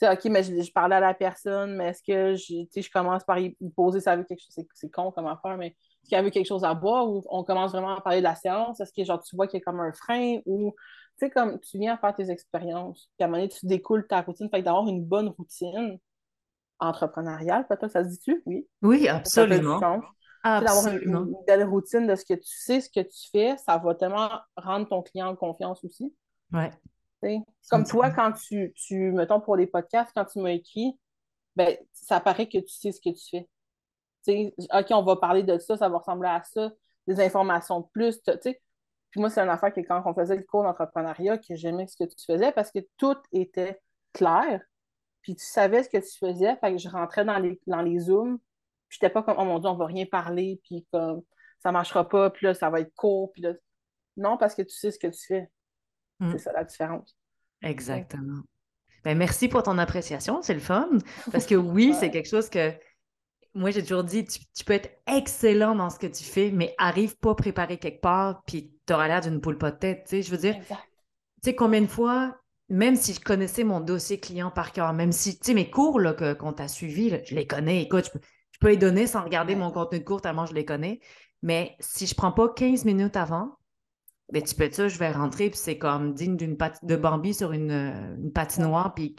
tu sais, OK, mais je, parlais à la personne, mais est-ce que je, je commence par y, poser ça avec quelque chose, c'est con comme affaire, mais est-ce qu'il y avait quelque chose à boire ou on commence vraiment à parler de la séance? Est-ce que genre tu vois qu'il y a comme un frein ou tu sais, comme tu viens faire tes expériences, puis à un moment donné, tu découles ta routine. Fait d'avoir une bonne routine entrepreneuriale, peut-être, ça se dit-tu? Oui. Oui, absolument. D'avoir une, belle routine de ce que tu sais, ce que tu fais, ça va tellement rendre ton client en confiance aussi. Ouais. Comme toi, quand tu, tu, mettons pour les podcasts, quand tu m'as écrit, ben, ça paraît que tu sais ce que tu fais. OK, on va parler de ça, ça va ressembler à ça, des informations de plus. Puis moi, c'est une affaire que quand on faisait le cours d'entrepreneuriat, que j'aimais ce que tu faisais parce que tout était clair. Puis tu savais ce que tu faisais. Fait que je rentrais dans les, dans les Zooms. Puis j'étais pas comme, oh mon Dieu, on va rien parler. Puis comme, ça marchera pas. Puis là, ça va être court. Puis là, non, parce que tu sais ce que tu fais. Mm. C'est ça la différence. Exactement. Ben, merci pour ton appréciation, c'est le fun. Parce que oui, c'est quelque chose que moi, j'ai toujours dit, tu, peux être excellent dans ce que tu fais, mais arrive pas préparer quelque part, puis tu auras l'air d'une poule pas de tête. Tu sais, je veux dire, tu sais, combien de fois, même si je connaissais mon dossier client par cœur, même si, tu sais, mes cours qu'on t'a suivis, je les connais. Écoute, je peux, je peux les donner sans regarder mon contenu de cours tellement je les connais. Mais si je prends pas 15 minutes avant, ben, tu peux ça, je vais rentrer, puis c'est comme digne d'une de Bambi sur une, une patinoire, puis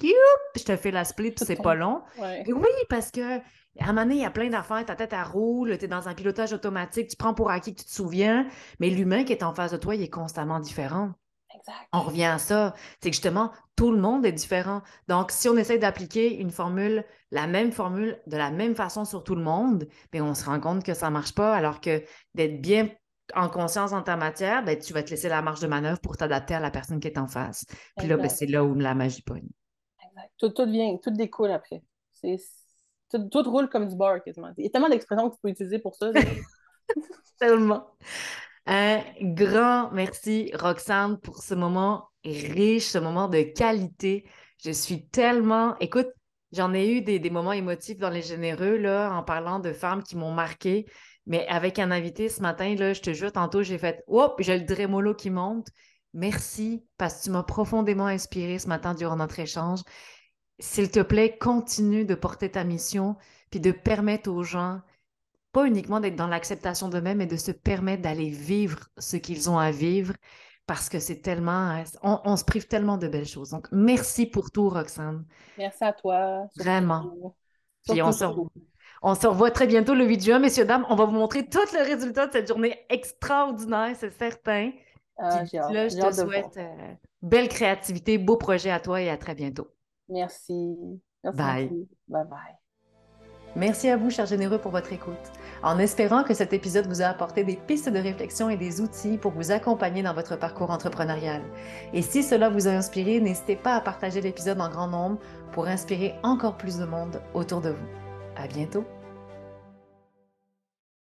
je te fais la split, puis c'est pas long. Oui, parce que à un moment donné, il y a plein d'affaires, ta tête à roule, tu es dans un pilotage automatique, tu prends pour acquis que tu te souviens, mais l'humain qui est en face de toi, il est constamment différent. Exact. On revient à ça. C'est que justement, tout le monde est différent. Donc, si on essaie d'appliquer une formule, la même formule, de la même façon sur tout le monde, bien, on se rend compte que ça ne marche pas, alors que d'être bien en conscience en ta matière, bien, tu vas te laisser la marge de manœuvre pour t'adapter à la personne qui est en face. Puis là, ben, c'est là où la magie pogne. Exact. Tout, tout, vient, tout découle après. C'est tout, roule comme du beurre, quasiment. Il y a tellement d'expressions que tu peux utiliser pour ça. tellement. Un grand merci, Roxane, pour ce moment riche, ce moment de qualité. Je suis tellement. Écoute, j'en ai eu des, moments émotifs dans les généreux, là, en parlant de femmes qui m'ont marqué. Mais avec un invité ce matin, là, je te jure, tantôt, j'ai fait Hop, j'ai le drémolo qui monte. Merci parce que tu m'as profondément inspiré ce matin durant notre échange s'il te plaît, continue de porter ta mission, puis de permettre aux gens, pas uniquement d'être dans l'acceptation d'eux-mêmes, mais de se permettre d'aller vivre ce qu'ils ont à vivre, parce que c'est tellement, on, se prive tellement de belles choses. Donc, merci pour tout, Roxane. Merci à toi. Vraiment. Puis on se, on se revoit très bientôt le 8 juin, messieurs, dames. On va vous montrer tout le résultat de cette journée extraordinaire, c'est certain. Ah, là, je te souhaite euh, belle créativité, beau projet à toi et à très bientôt. Merci. Merci bye. Bye bye. Merci à vous, chers généreux, pour votre écoute. En espérant que cet épisode vous a apporté des pistes de réflexion et des outils pour vous accompagner dans votre parcours entrepreneurial. Et si cela vous a inspiré, n'hésitez pas à partager l'épisode en grand nombre pour inspirer encore plus de monde autour de vous. À bientôt!